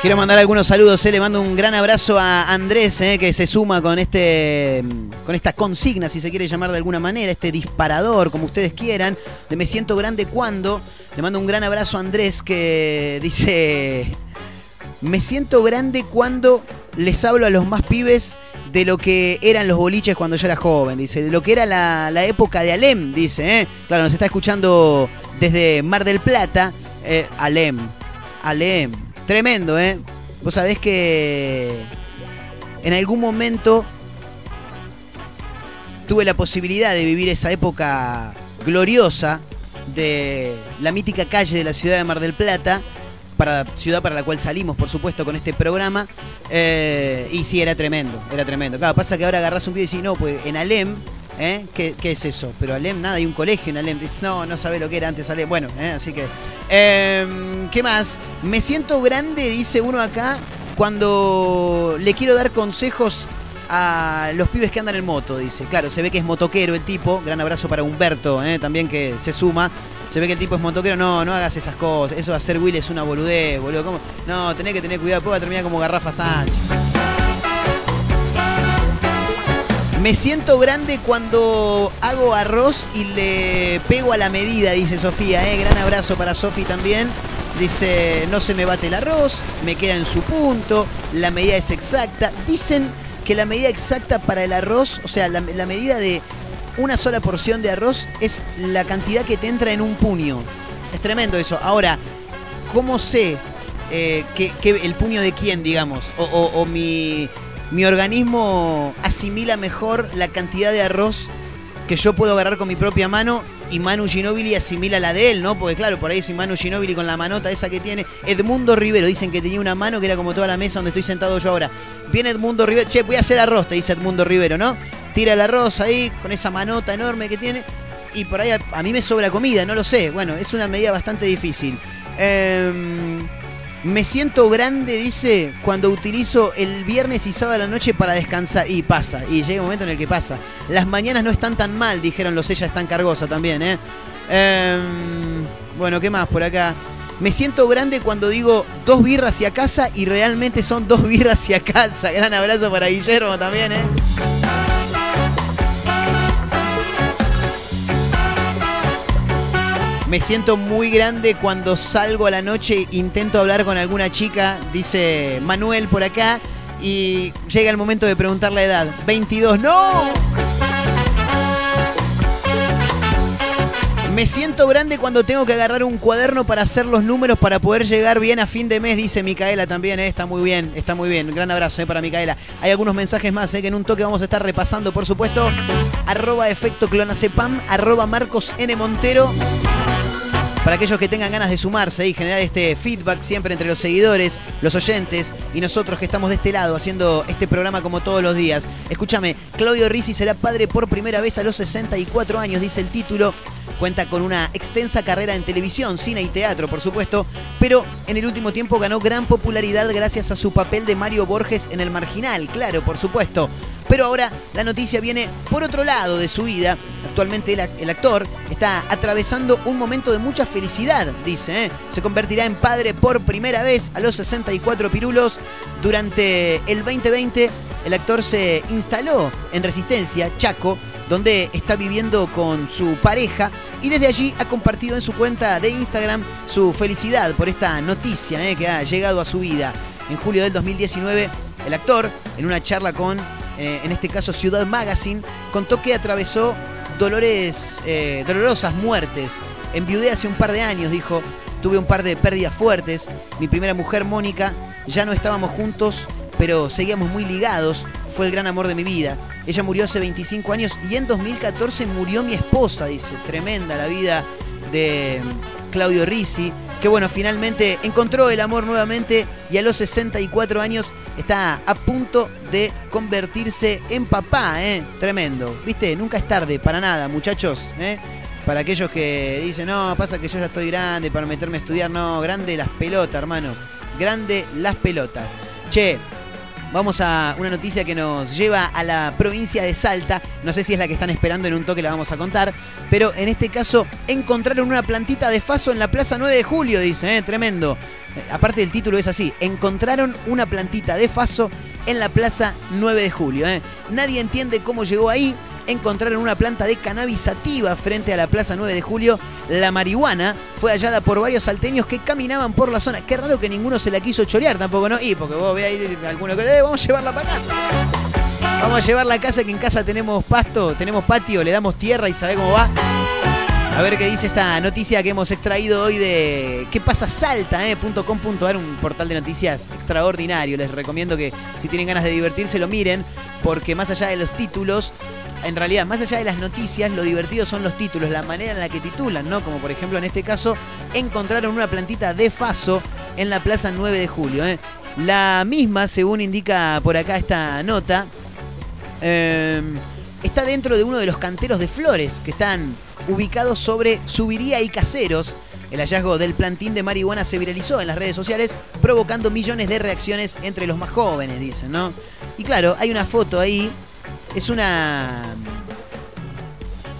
Quiero mandar algunos saludos, eh. le mando un gran abrazo a Andrés, eh, que se suma con este con esta consigna, si se quiere llamar de alguna manera, este disparador, como ustedes quieran, de Me siento grande cuando. Le mando un gran abrazo a Andrés que dice, me siento grande cuando les hablo a los más pibes de lo que eran los boliches cuando yo era joven, dice, de lo que era la, época de Alem, dice, ¿eh? Claro, nos está escuchando desde Mar del Plata, eh, Alem, Alem, tremendo, ¿eh? Vos sabés que en algún momento tuve la posibilidad de vivir esa época gloriosa de la mítica calle de la ciudad de Mar del Plata, para ciudad para la cual salimos, por supuesto, con este programa. Eh, y sí, era tremendo, era tremendo. Claro, pasa que ahora agarras un pie y decís, no, pues en Alem, ¿eh? ¿Qué, qué es eso? Pero Alem, nada, hay un colegio en Alem. Dices, no, no sabe lo que era antes Alem. Bueno, ¿eh? así que. eh, ¿Qué más? Me siento grande, dice uno acá, cuando le quiero dar consejos a los pibes que andan en moto, dice. Claro, se ve que es motoquero el tipo. Gran abrazo para Humberto, también que se suma. Se ve que el tipo es motoquero. No, no hagas esas cosas. Eso de hacer Will es una boludez, boludo. No, tenés que tener cuidado. Después va a terminar como Garrafa Sánchez. Me siento grande cuando hago arroz y le pego a la medida, dice Sofía. ¿eh? Gran abrazo para Sofi también. Dice, no se me bate el arroz, me queda en su punto, la medida es exacta. Dicen que la medida exacta para el arroz, o sea, la medida de una sola porción de arroz es la cantidad que te entra en un puño. Es tremendo eso. Ahora, ¿cómo sé eh, que, el puño de quién, digamos? O, o- o mi, mi organismo asimila mejor la cantidad de arroz que yo puedo agarrar con mi propia mano y Manu Ginóbili asimila la de él, ¿no? Porque claro, por ahí si Manu Ginóbili con la manota esa que tiene, Edmundo Rivero, dicen que tenía una mano que era como toda la mesa donde estoy sentado yo ahora. Viene Edmundo Rivero, che, voy a hacer arroz, te dice Edmundo Rivero, ¿no? Tira el arroz ahí con esa manota enorme que tiene y por ahí a, a mí me sobra comida, no lo sé. Bueno, es una medida bastante difícil. Em, me siento grande, dice, cuando utilizo el viernes y sábado a la noche para descansar. Y pasa, y llega un momento en el que pasa. Las mañanas no están tan mal, dijeron los ella están cargosa también, ¿eh? Em, bueno, ¿qué más por acá? Me siento grande cuando digo dos birras hacia casa y realmente son dos birras hacia casa. Gran abrazo para Guillermo también, ¿eh? Me siento muy grande cuando salgo a la noche, intento hablar con alguna chica, dice Manuel por acá, y llega el momento de preguntar la edad. 22, ¡no! Me siento grande cuando tengo que agarrar un cuaderno para hacer los números para poder llegar bien a fin de mes, dice Micaela también, ¿eh? está muy bien, está muy bien. Gran abrazo ¿eh? para Micaela. Hay algunos mensajes más ¿eh? que en un toque vamos a estar repasando, por supuesto. Arroba efecto clonacepam, arroba Marcos N. Montero. Para aquellos que tengan ganas de sumarse y generar este feedback siempre entre los seguidores, los oyentes y nosotros que estamos de este lado haciendo este programa como todos los días. Escúchame, Claudio Rizzi será padre por primera vez a los 64 años, dice el título. Cuenta con una extensa carrera en televisión, cine y teatro, por supuesto, pero en el último tiempo ganó gran popularidad gracias a su papel de Mario Borges en El Marginal, claro, por supuesto. Pero ahora la noticia viene por otro lado de su vida. Actualmente el, actor está atravesando un momento de mucha felicidad, dice. ¿eh? Se convertirá en padre por primera vez a los 64 pirulos. Durante el 2020 el actor se instaló en Resistencia, Chaco, donde está viviendo con su pareja y desde allí ha compartido en su cuenta de Instagram su felicidad por esta noticia ¿eh? que ha llegado a su vida. En julio del 2019, el actor, en una charla con eh, en este caso Ciudad Magazine, contó que atravesó dolores, eh, dolorosas muertes. Enviudé hace un par de años, dijo, tuve un par de pérdidas fuertes. Mi primera mujer, Mónica, ya no estábamos juntos, pero seguíamos muy ligados. Fue el gran amor de mi vida. Ella murió hace 25 años y en 2014 murió mi esposa, dice. Tremenda la vida de Claudio Rizzi que bueno, finalmente encontró el amor nuevamente y a los 64 años está a punto de convertirse en papá, ¿eh? Tremendo. ¿Viste? Nunca es tarde, para nada, muchachos, ¿eh? Para aquellos que dicen, no, pasa que yo ya estoy grande para meterme a estudiar. No, grande las pelotas, hermano. Grande las pelotas. Che, vamos a una noticia que nos lleva a la provincia de Salta. No sé si es la que están esperando, en un toque la vamos a contar. Pero en este caso, encontraron una plantita de faso en la Plaza 9 de Julio, dice, ¿eh? tremendo. Eh, aparte el título es así, encontraron una plantita de faso en la Plaza 9 de Julio. ¿eh? Nadie entiende cómo llegó ahí. Encontraron una planta de cannabis sativa frente a la Plaza 9 de Julio. La marihuana fue hallada por varios salteños que caminaban por la zona. Qué raro que ninguno se la quiso chorear tampoco, ¿no? Y porque vos ve ahí alguno que eh, vamos a llevarla para casa. Vamos a llevarla a casa que en casa tenemos pasto, tenemos patio, le damos tierra y sabe cómo va. A ver qué dice esta noticia que hemos extraído hoy de qué pasa salta.com.ar, un portal de noticias extraordinario. Les recomiendo que si tienen ganas de divertirse lo miren, porque más allá de los títulos, en realidad, más allá de las noticias, lo divertido son los títulos, la manera en la que titulan, ¿no? Como por ejemplo en este caso, encontraron una plantita de faso en la Plaza 9 de Julio. ¿eh? La misma, según indica por acá esta nota, eh, está dentro de uno de los canteros de flores que están ubicados sobre Subiría y Caseros. El hallazgo del plantín de marihuana se viralizó en las redes sociales, provocando millones de reacciones entre los más jóvenes, dicen, ¿no? Y claro, hay una foto ahí. Es una.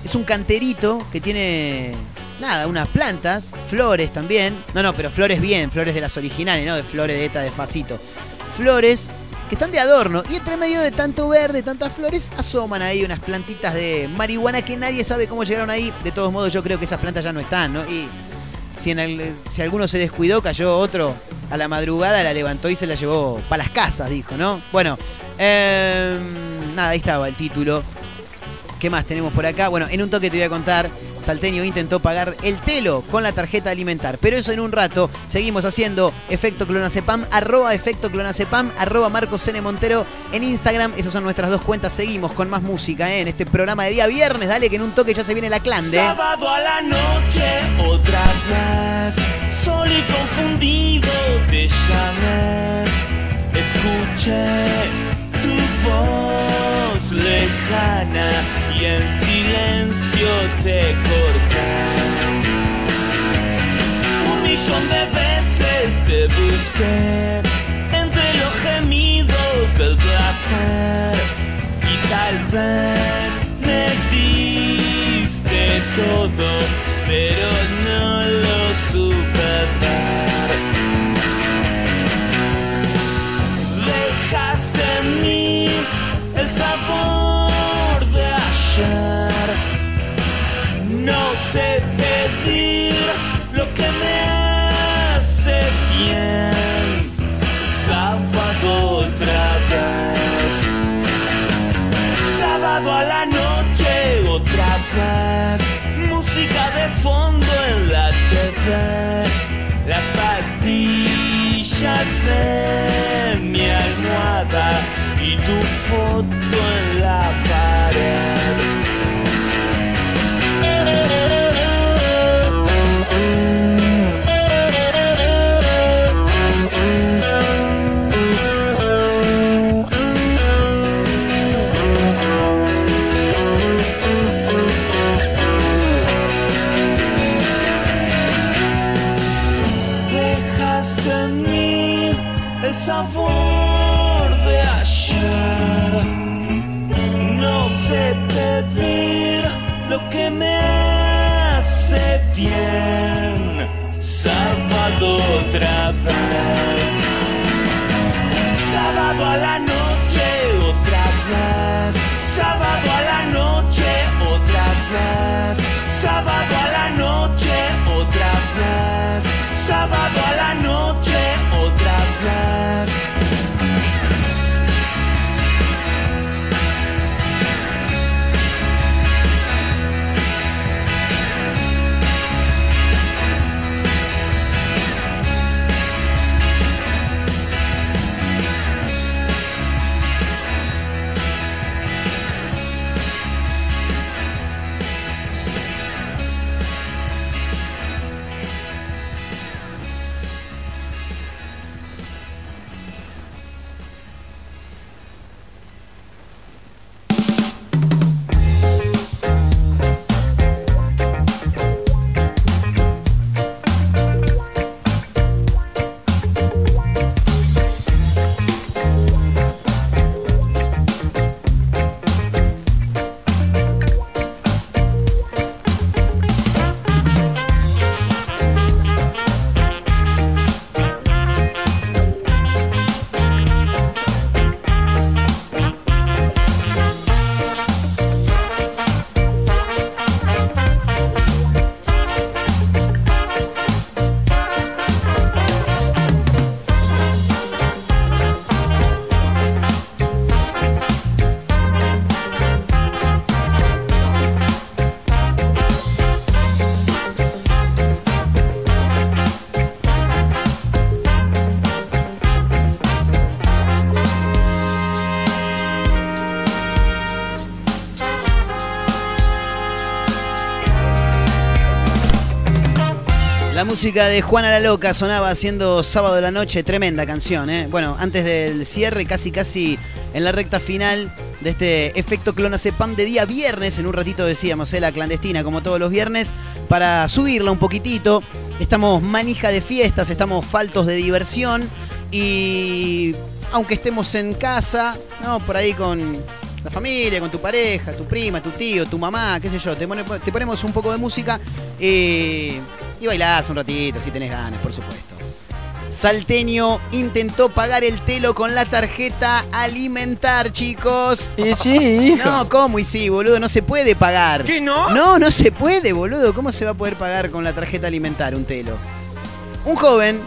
Es un canterito que tiene. Nada, unas plantas, flores también. No, no, pero flores bien, flores de las originales, ¿no? De flores de esta de facito. Flores que están de adorno. Y entre medio de tanto verde, tantas flores, asoman ahí unas plantitas de marihuana que nadie sabe cómo llegaron ahí. De todos modos, yo creo que esas plantas ya no están, ¿no? Y si, en si alguno se descuidó, cayó otro a la madrugada, la levantó y se la llevó para las casas, dijo, ¿no? Bueno, em, nada, ahí estaba el título. ¿Qué más tenemos por acá? Bueno, en un toque te voy a contar. Salteño intentó pagar el telo con la tarjeta alimentar. Pero eso en un rato. Seguimos haciendo efecto clonacepam, arroba efecto clonacepam, arroba Marcos N. Montero en Instagram. Esas son nuestras dos cuentas. Seguimos con más música ¿eh? en este programa de día viernes. Dale que en un toque ya se viene la clande. Sábado a la noche, otra vez, solo y confundido te llamé. Escuché voz lejana y en silencio te corté. Un millón de veces te busqué entre los gemidos del placer y tal vez me diste todo, pero no lo supe sabor de ayer. No sé pedir lo que me hace bien. Sábado otra vez. Sábado a la noche otra vez. Música de fondo en la TV. Las pastillas en mi almohada y tu foto música de Juana la Loca sonaba haciendo sábado de la noche, tremenda canción, ¿eh? Bueno, antes del cierre, casi casi en la recta final de este efecto clonazepam de día viernes, en un ratito decíamos, ¿eh? la clandestina como todos los viernes, para subirla un poquitito. Estamos manija de fiestas, estamos faltos de diversión y aunque estemos en casa, ¿no? Por ahí con la familia, con tu pareja, tu prima, tu tío, tu mamá, qué sé yo, te, pone- te ponemos un poco de música eh, y bailás un ratito si tenés ganas, por supuesto. Salteño intentó pagar el telo con la tarjeta alimentar, chicos. Y sí, No, ¿cómo? Y sí, boludo, no se puede pagar. ¿Qué no? No, no se puede, boludo. ¿Cómo se va a poder pagar con la tarjeta alimentar un telo? Un joven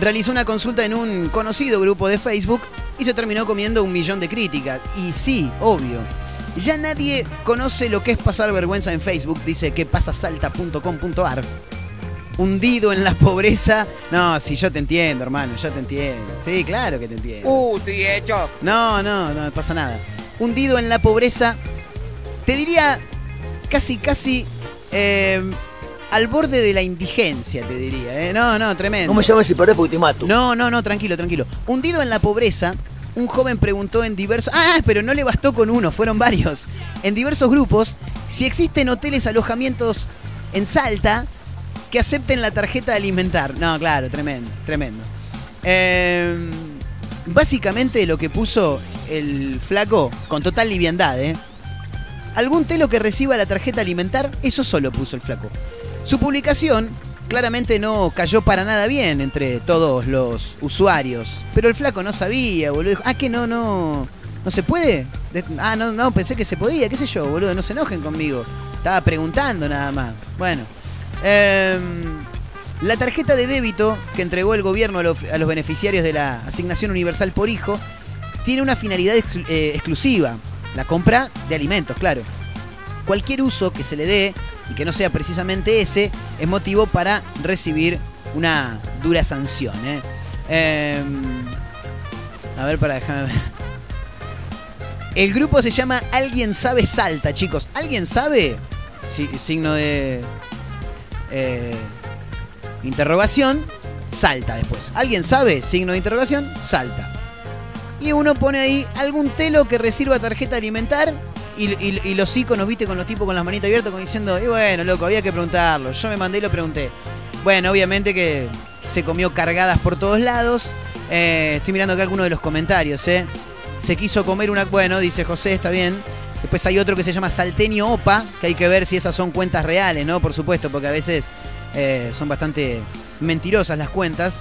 realizó una consulta en un conocido grupo de Facebook y se terminó comiendo un millón de críticas. Y sí, obvio. Ya nadie conoce lo que es pasar vergüenza en Facebook, dice que pasasalta.com.ar. Hundido en la pobreza. No, sí, yo te entiendo, hermano, yo te entiendo. Sí, claro que te entiendo. Uh, estoy hecho. No, no, no pasa nada. Hundido en la pobreza, te diría casi, casi eh, al borde de la indigencia, te diría. ¿eh? No, no, tremendo. No me llames si perdés porque te mato. No, no, no, tranquilo, tranquilo. Hundido en la pobreza, un joven preguntó en diversos... Ah, pero no le bastó con uno, fueron varios. En diversos grupos, si existen hoteles, alojamientos en Salta que acepten la tarjeta alimentar. No, claro, tremendo, tremendo. Eh, básicamente lo que puso el flaco, con total liviandad, ¿eh? Algún telo que reciba la tarjeta alimentar, eso solo puso el flaco. Su publicación claramente no cayó para nada bien entre todos los usuarios. Pero el flaco no sabía, boludo. Ah, que no, no. ¿No se puede? De- ah, no, no, pensé que se podía, qué sé yo, boludo. No se enojen conmigo. Estaba preguntando nada más. Bueno. Em, la tarjeta de débito que entregó el gobierno a los, beneficiarios de la asignación universal por hijo tiene una finalidad eh, exclusiva. La compra de alimentos, claro. Cualquier uso que se le dé y que no sea precisamente ese es motivo para recibir una dura sanción. ¿eh? Em, a ver, para dejarme ver. El grupo se llama Alguien sabe Salta, chicos. ¿Alguien sabe? Signo de eh, interrogación, salta después. ¿Alguien sabe? Signo de interrogación, salta. Y uno pone ahí algún telo que reciba tarjeta alimentar y, y- y los iconos, viste, con los tipos con las manitas abiertas, como diciendo, y bueno, loco, había que preguntarlo. Yo me mandé y lo pregunté. Bueno, obviamente que se comió cargadas por todos lados. Eh, estoy mirando acá algunos de los comentarios, ¿eh? Se quiso comer una. Bueno, dice José, está bien. Después hay otro que se llama Salteño Opa, que hay que ver si esas son cuentas reales, ¿no? Por supuesto, porque a veces eh, son bastante mentirosas las cuentas.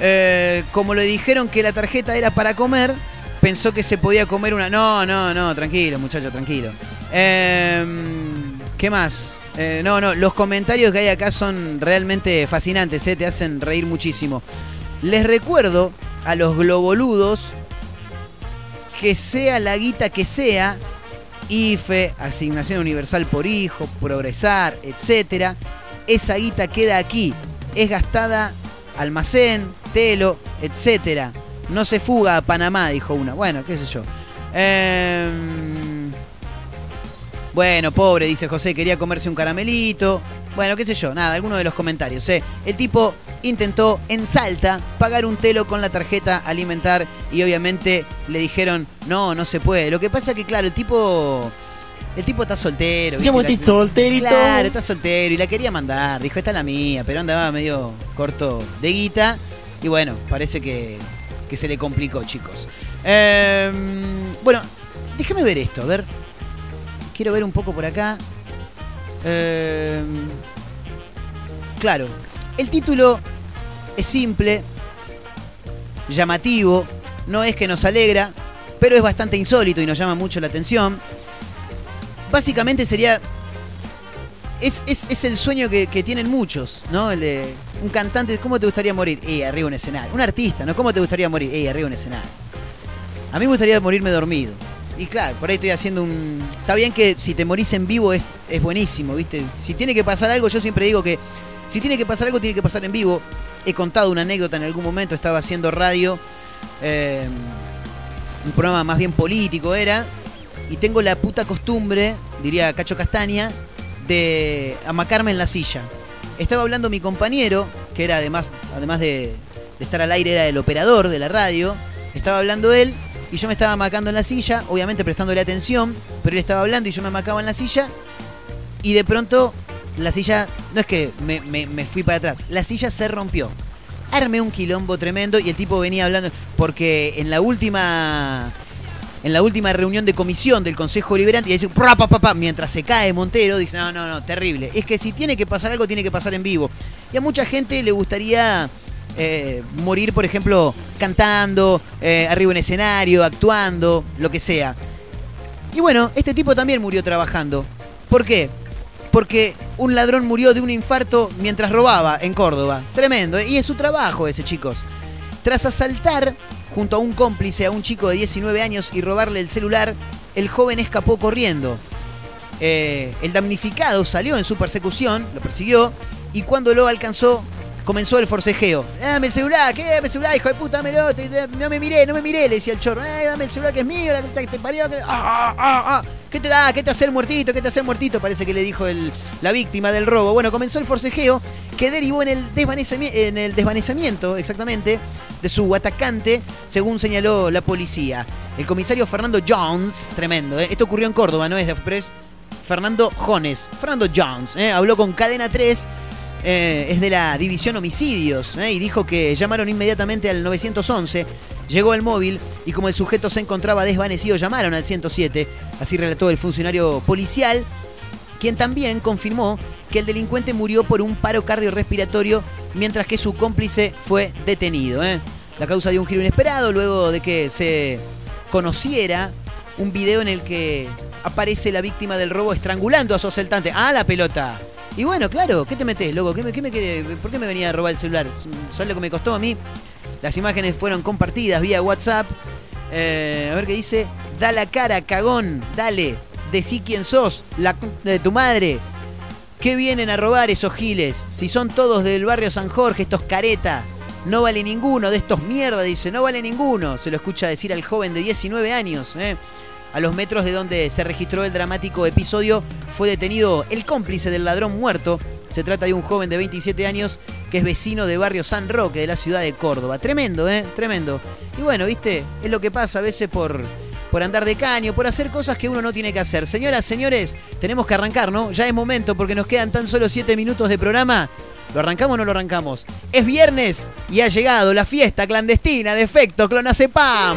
Eh, como le dijeron que la tarjeta era para comer, pensó que se podía comer una. No, no, no, tranquilo, muchacho, tranquilo. Eh, ¿Qué más? Eh, no, no, los comentarios que hay acá son realmente fascinantes, ¿eh? te hacen reír muchísimo. Les recuerdo a los globoludos que sea la guita que sea, IFE, asignación universal por hijo, progresar, etcétera, esa guita queda aquí, es gastada almacén, telo, etcétera. No se fuga a Panamá, dijo una. Bueno, qué sé yo. Em, bueno, pobre, dice José, quería comerse un caramelito. Bueno, qué sé yo, nada, alguno de los comentarios. ¿eh? El tipo intentó en Salta pagar un telo con la tarjeta alimentar y obviamente le dijeron, no, no se puede. Lo que pasa que, claro, el tipo... El tipo está soltero. ¿viste? La- ti solterito. Claro, está soltero y la quería mandar. Dijo, esta es la mía, pero andaba medio corto de guita. Y bueno, parece que, que se le complicó, chicos. Em, bueno, déjame ver esto, a ver. Quiero ver un poco por acá. Em, claro, el título es simple, llamativo, no es que nos alegra, pero es bastante insólito y nos llama mucho la atención. Básicamente sería es, es- es el sueño que, tienen muchos, ¿no? El de un cantante, ¿cómo te gustaría morir? Eh, arriba un escenario. Un artista, ¿no? ¿Cómo te gustaría morir? Eh, arriba un escenario. A mí me gustaría morirme dormido. Y claro, por ahí estoy haciendo un... Está bien que si te morís en vivo es, es buenísimo, ¿viste? Si tiene que pasar algo, yo siempre digo que si tiene que pasar algo, tiene que pasar en vivo. He contado una anécdota en algún momento, estaba haciendo radio, eh, un programa más bien político era, y tengo la puta costumbre, diría Cacho Castaña, de amacarme en la silla. estaba hablando mi compañero, que era además, además de, de estar al aire, era el operador de la radio. Estaba hablando él y yo me estaba amacando en la silla, obviamente prestándole atención, pero él estaba hablando y yo me amacaba en la silla. Y de pronto la silla, no es que me, me- fui para atrás, la silla se rompió. Armé un quilombo tremendo y el tipo venía hablando, porque en la última en la última reunión de comisión del Consejo Liberante y dice, "Pra, pa, pa, pa", mientras se cae Montero, dice, no, no, no, terrible. Es que si tiene que pasar algo, tiene que pasar en vivo. Y a mucha gente le gustaría eh, morir, por ejemplo, cantando, eh, arriba en escenario, actuando, lo que sea. Y bueno, este tipo también murió trabajando. ¿Por qué? Porque un ladrón murió de un infarto mientras robaba en Córdoba. Tremendo. ¿eh? Y es su trabajo ese, chicos. Tras asaltar junto a un cómplice a un chico de 19 años y robarle el celular, el joven escapó corriendo. El damnificado salió en su persecución, lo persiguió, y cuando lo alcanzó, comenzó el forcejeo. Dame el celular, ¿qué? Dame el celular, hijo de puta, dámelo, no me miré, no me miré, le decía el chorro. Eh, dame el celular que es mío, la que te parió. ah, ah, ah, ah. ¿Qué te da? ¿Qué te hace el muertito? ¿Qué te hace el muertito? Parece que le dijo el- la víctima del robo. Bueno, comenzó el forcejeo que derivó en el, desvanecimi- en el desvanecimiento, exactamente, de su atacante, según señaló la policía. El comisario Fernando Jones, tremendo, ¿eh? esto ocurrió en Córdoba, no es de, Fernando Jones, Fernando Jones, ¿eh? habló con Cadena 3, eh, es de la división homicidios, ¿eh? y dijo que llamaron inmediatamente al 911, llegó el móvil y como el sujeto se encontraba desvanecido, llamaron al 107, así relató el funcionario policial, quien también confirmó que el delincuente murió por un paro cardiorrespiratorio mientras que su cómplice fue detenido. ¿eh? La causa dio un giro inesperado luego de que se conociera un video en el que aparece la víctima del robo estrangulando a su asaltante. ¡Ah, la pelota! Y bueno, claro, ¿qué te metes, loco? ¿Qué me, qué me ¿Por qué me venía a robar el celular? ¿Sabes lo que me costó a mí? Las imágenes fueron compartidas vía WhatsApp. Eh, a ver qué dice. Da la cara, cagón, dale. Decí quién sos, la de tu madre. ¿Qué vienen a robar esos giles? Si son todos del barrio San Jorge, estos careta. No vale ninguno de estos mierda, dice, no vale ninguno. Se lo escucha decir al joven de 19 años. ¿eh? A los metros de donde se registró el dramático episodio, fue detenido el cómplice del ladrón muerto. Se trata de un joven de 27 años que es vecino de barrio San Roque, de la ciudad de Córdoba. Tremendo, ¿eh? Tremendo. Y bueno, viste, es lo que pasa a veces por, por andar de caño, por hacer cosas que uno no tiene que hacer. Señoras, señores, tenemos que arrancar, ¿no? Ya es momento porque nos quedan tan solo 7 minutos de programa. ¿Lo arrancamos o no lo arrancamos? Es viernes y ha llegado la fiesta clandestina de efecto Clonacepam.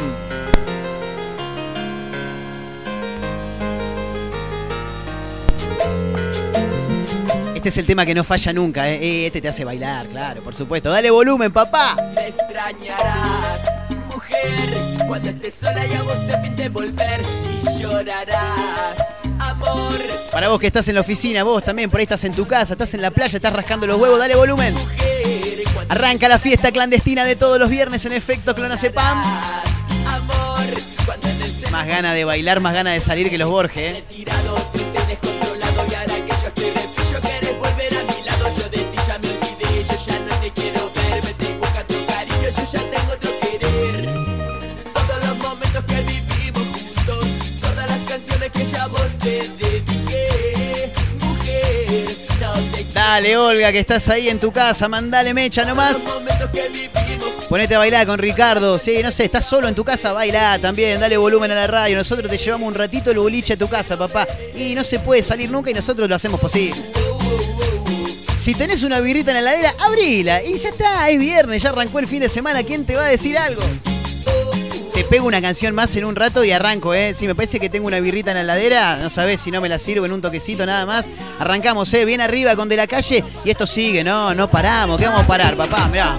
Este es el tema que no falla nunca, ¿eh? Este te hace bailar, claro, por supuesto. Dale volumen, papá. Me extrañarás, mujer, cuando estés sola y a vos te pinte volver y llorarás, amor. Para vos que estás en la oficina, vos también, por ahí estás en tu casa, estás en la playa, estás rascando los huevos, dale volumen. Arranca la fiesta clandestina de todos los viernes en efecto Clonacepam. Amor, Más ganas de bailar, más ganas de salir que los Borges, ¿eh? Dale, Olga, que estás ahí en tu casa, mandale mecha nomás. Ponete a bailar con Ricardo. Sí, no sé, estás solo en tu casa, baila también, dale volumen a la radio. Nosotros te llevamos un ratito el boliche a tu casa, papá. Y no se puede salir nunca y nosotros lo hacemos posible. Si tenés una birrita en la heladera, abrila. Y ya está, es viernes, ya arrancó el fin de semana. ¿Quién te va a decir algo? Te pego una canción más en un rato y arranco, ¿eh? Si me parece que tengo una birrita en la heladera, no sabés si no me la sirvo en un toquecito nada más. Arrancamos, ¿eh? Bien arriba con De la Calle y esto sigue, no, no paramos. ¿Qué vamos a parar, papá? Mirá.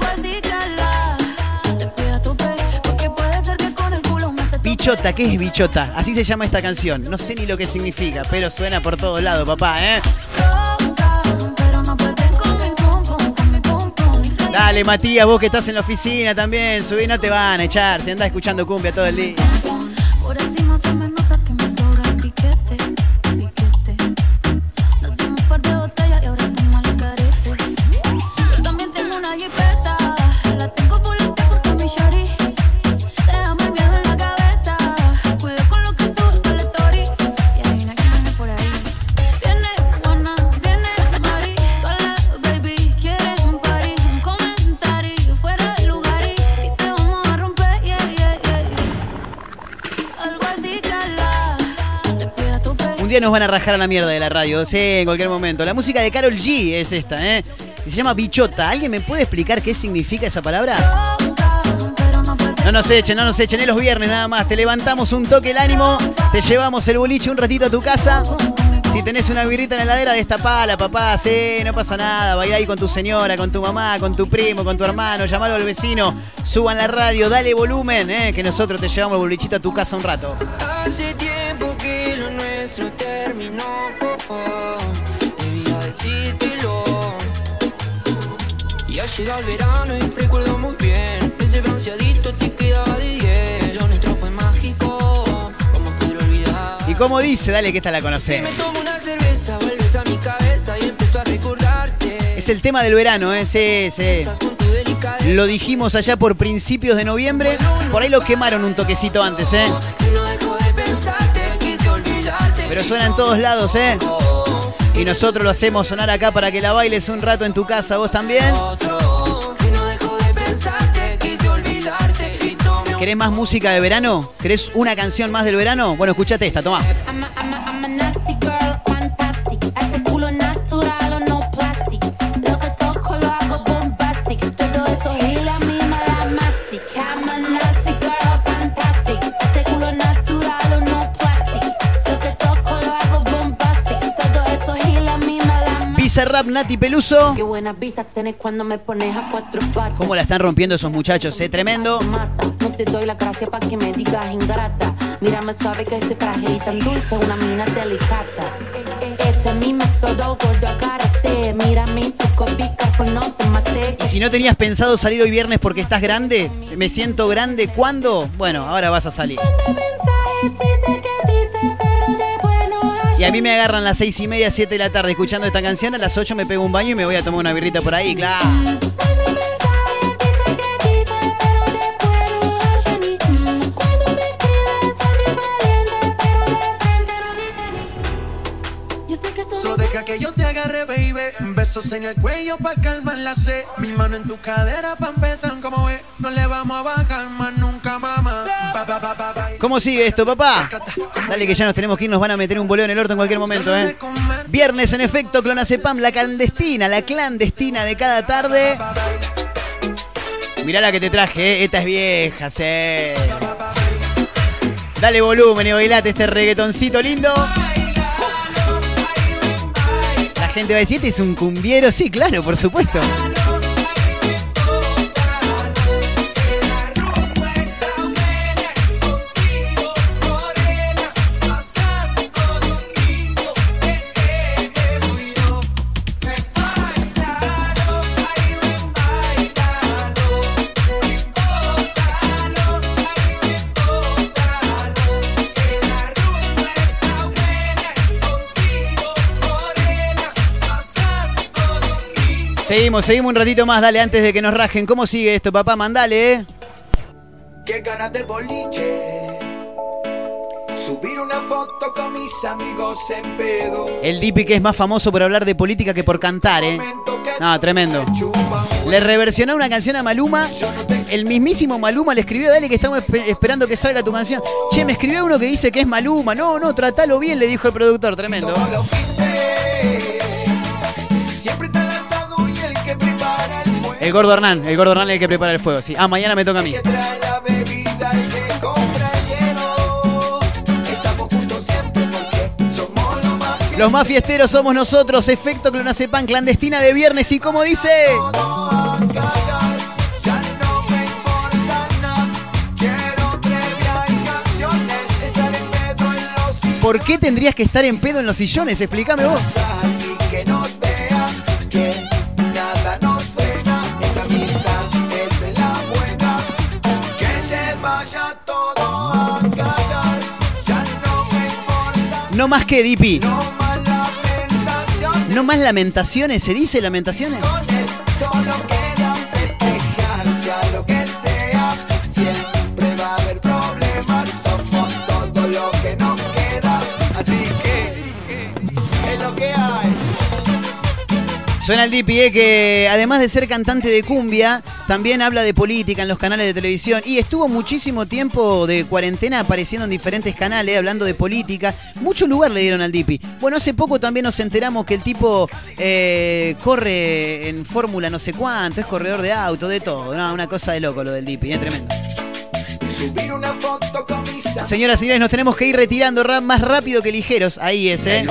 Bichota, ¿qué es bichota? Así se llama esta canción. No sé ni lo que significa, pero suena por todos lados, papá, ¿eh? Dale, Matías, vos que estás en la oficina también, subí, no te van a echar, si andás escuchando cumbia todo el día. Van a rajar a la mierda de la radio, sí, en cualquier momento. La música de Carol G es esta, ¿eh? Y se llama Bichota. ¿Alguien me puede explicar qué significa esa palabra? No nos echen, no nos echen, es los viernes nada más. Te levantamos un toque el ánimo, te llevamos el boliche un ratito a tu casa. Si tenés una birrita en la heladera, destapala, papá, sí, no pasa nada. Baila ahí con tu señora, con tu mamá, con tu primo, con tu hermano, llamalo al vecino, suban la radio, dale volumen, eh, que nosotros te llevamos el bolichito a tu casa un rato. Hace tiempo Debía decírtelo. Ya llega el verano y recuerdo muy bien. Ese bronceadito te quedaba de 10. Lo nuestro fue mágico. ¿Cómo poder olvidar? Y como dice, dale que esta la conocés. Me tomo una cerveza, vuelves a mi cabeza y empiezo a recordarte. Es el tema del verano, ¿eh? Sí, sí. Lo dijimos allá por principios de noviembre. Por ahí lo quemaron un toquecito antes, ¿eh? Pero suena en todos lados, ¿eh? Y nosotros lo hacemos sonar acá para que la bailes un rato en tu casa, vos también. ¿Querés más música de verano? ¿Querés una canción más del verano? Bueno, escuchate esta, toma. Rap Nati Peluso. Qué buenas vistas tenés cuando me pones a cuatro patas. ¿Cómo la están rompiendo esos muchachos, eh? Tremendo. mata. No te doy la gracia para que me digas ingrata. Mírame suave que soy frágil y tan dulce, una mina delicata. Es mi método gordo a karate. Mírame, tu copica, no te maté. Y si no tenías pensado salir hoy viernes porque estás grande, me siento grande, ¿cuándo? Bueno, ahora vas a salir. Dice que a mí me agarran las seis y media, siete de la tarde escuchando esta canción, a las 8 me pego un baño y me voy a tomar una birrita por ahí, claro. Sé que deja yo te agarre, baby. Besos en el cuello pa' calmar la sed. Mi mano en tu cadera pa' empezar como es. No le vamos a bajar más nunca, mamá. ¿Cómo sigue esto, papá? Dale que ya nos tenemos que ir, nos van a meter un boleo en el orto en cualquier momento, ¿eh? Viernes en efecto, Clonacepam, la clandestina, la clandestina de cada tarde. Mirá la que te traje, ¿eh? Esta es vieja, sí. Dale volumen y bailate este reggaetoncito lindo. Gente va a decir, "¿Este es un cumbiero. Sí, claro, por supuesto. Seguimos, seguimos un ratito más, dale, antes de que nos rajen. ¿Cómo sigue esto, papá? Mandale, ¿eh? Qué ganas de boliche. Subir una foto con mis amigos en pedo. El Dipi que es más famoso por hablar de política que por cantar, ¿eh? No, tremendo. Le reversionó una canción a Maluma. El mismísimo Maluma le escribió, dale que estamos espe- esperando que salga tu canción. Che, me escribió uno que dice que es Maluma. No, no, tratalo bien, le dijo el productor, tremendo. El gordo Hernán, el gordo Hernán es el que prepara el fuego, sí. Ah, mañana me toca a mí. Los más fiesteros somos nosotros, efecto clonacepan clandestina de viernes y como dice... ¿Por qué tendrías que estar en pedo en los sillones? Explícame vos. No más que Dipi. No más lamentaciones. ¿se dice lamentaciones? Suena el Dipi, eh, que además de ser cantante de cumbia, también habla de política en los canales de televisión y estuvo muchísimo tiempo de cuarentena apareciendo en diferentes canales hablando de política. Mucho lugar le dieron al Dipi. Bueno, hace poco también nos enteramos que el tipo eh, corre en fórmula no sé cuánto, es corredor de auto, de todo. ¿no? Una cosa de loco lo del Dipi, es tremendo. Subir una foto Señoras y señores, nos tenemos que ir retirando ra- más rápido que ligeros. Ahí es, ¿eh?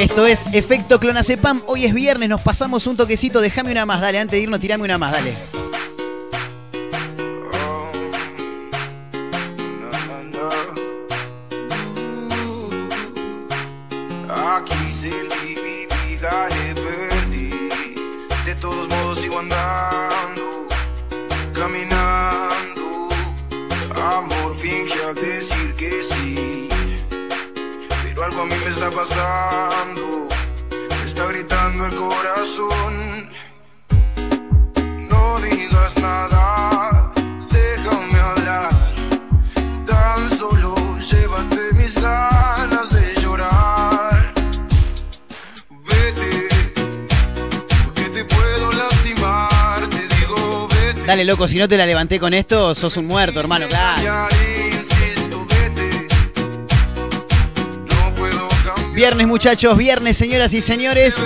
Esto es Efecto Clonazepam. Hoy es viernes, nos pasamos un toquecito. Déjame una más, dale. Antes de irnos, tirame una más, dale. Si no te la levanté con esto, sos un muerto, hermano, claro. Viernes, muchachos, viernes, señoras y señores.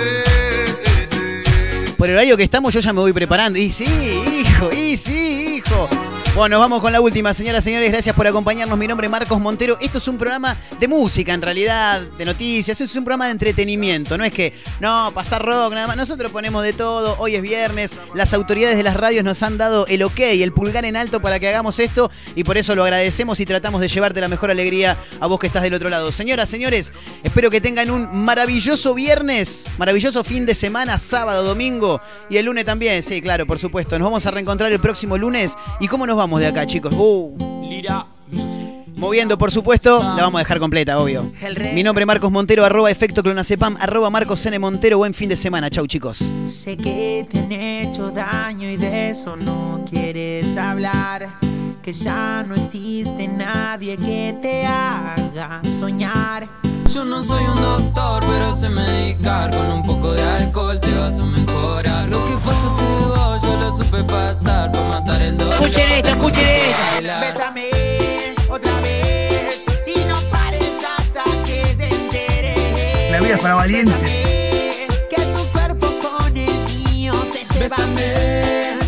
Por el horario que estamos, yo ya me voy preparando. Y sí, hijo, y sí, hijo. Bueno, nos vamos con la última, señoras y señores. Gracias por acompañarnos. Mi nombre es Marcos Montero. Esto es un programa de música, en realidad, de noticias. Es un programa de entretenimiento. No es que, no, pasar rock, nada más. Nosotros ponemos de todo. Hoy es viernes. Las autoridades de las radios nos han dado el ok, el pulgar en alto para que hagamos esto. Y por eso lo agradecemos y tratamos de llevarte la mejor alegría a vos que estás del otro lado. Señoras, señores, espero que tengan un maravilloso viernes, maravilloso fin de semana, sábado, domingo y el lunes también. Sí, claro, por supuesto. Nos vamos a reencontrar el próximo lunes. ¿Y cómo nos vamos de acá, chicos? Uh. Moviendo, por supuesto, la vamos a dejar completa, obvio. Mi nombre es Marcos Montero, arroba efecto clonazepam, arroba Marcos N. Montero. Buen fin de semana. Chau, chicos. Sé que te han hecho daño y de eso no quieres hablar. Que ya no existe nadie que te haga soñar. Yo no soy un doctor, pero sé medicar. Con un poco de alcohol te vas a mejorar. Lo que pasa es que vos yo lo supe pasar para matar el dolor. Escuchen esto, escuchen esto. Bésame La vida es para valientes. Que tu cuerpo con el mío se lleva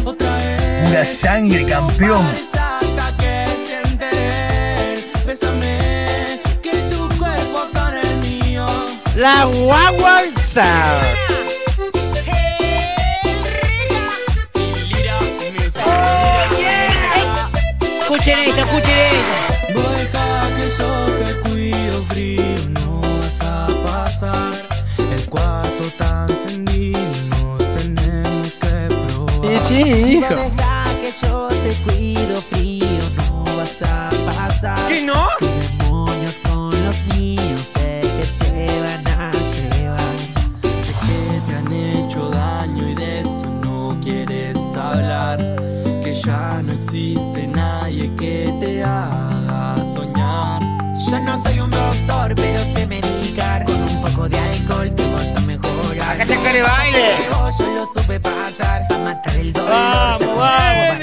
otra vez. Pura sangre, campeón. Hasta que se entere. Bésame, que tu cuerpo con el mío. La guaguanza. Escuchen esto, escuchen esto. Pasar. El cuarto tan encendido, nos tenemos que probar. Sí, hijo. que yo te cuido frío, no vas a pasar. ¿Qué no? Baile. Pero yo lo supe pasar para matar el dolor. Vamos, vamos,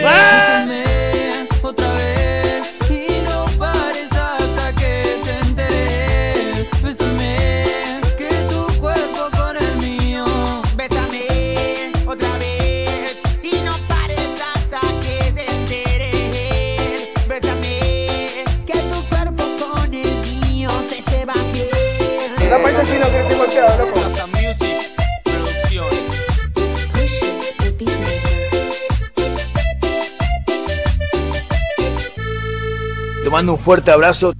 mando un fuerte abrazo.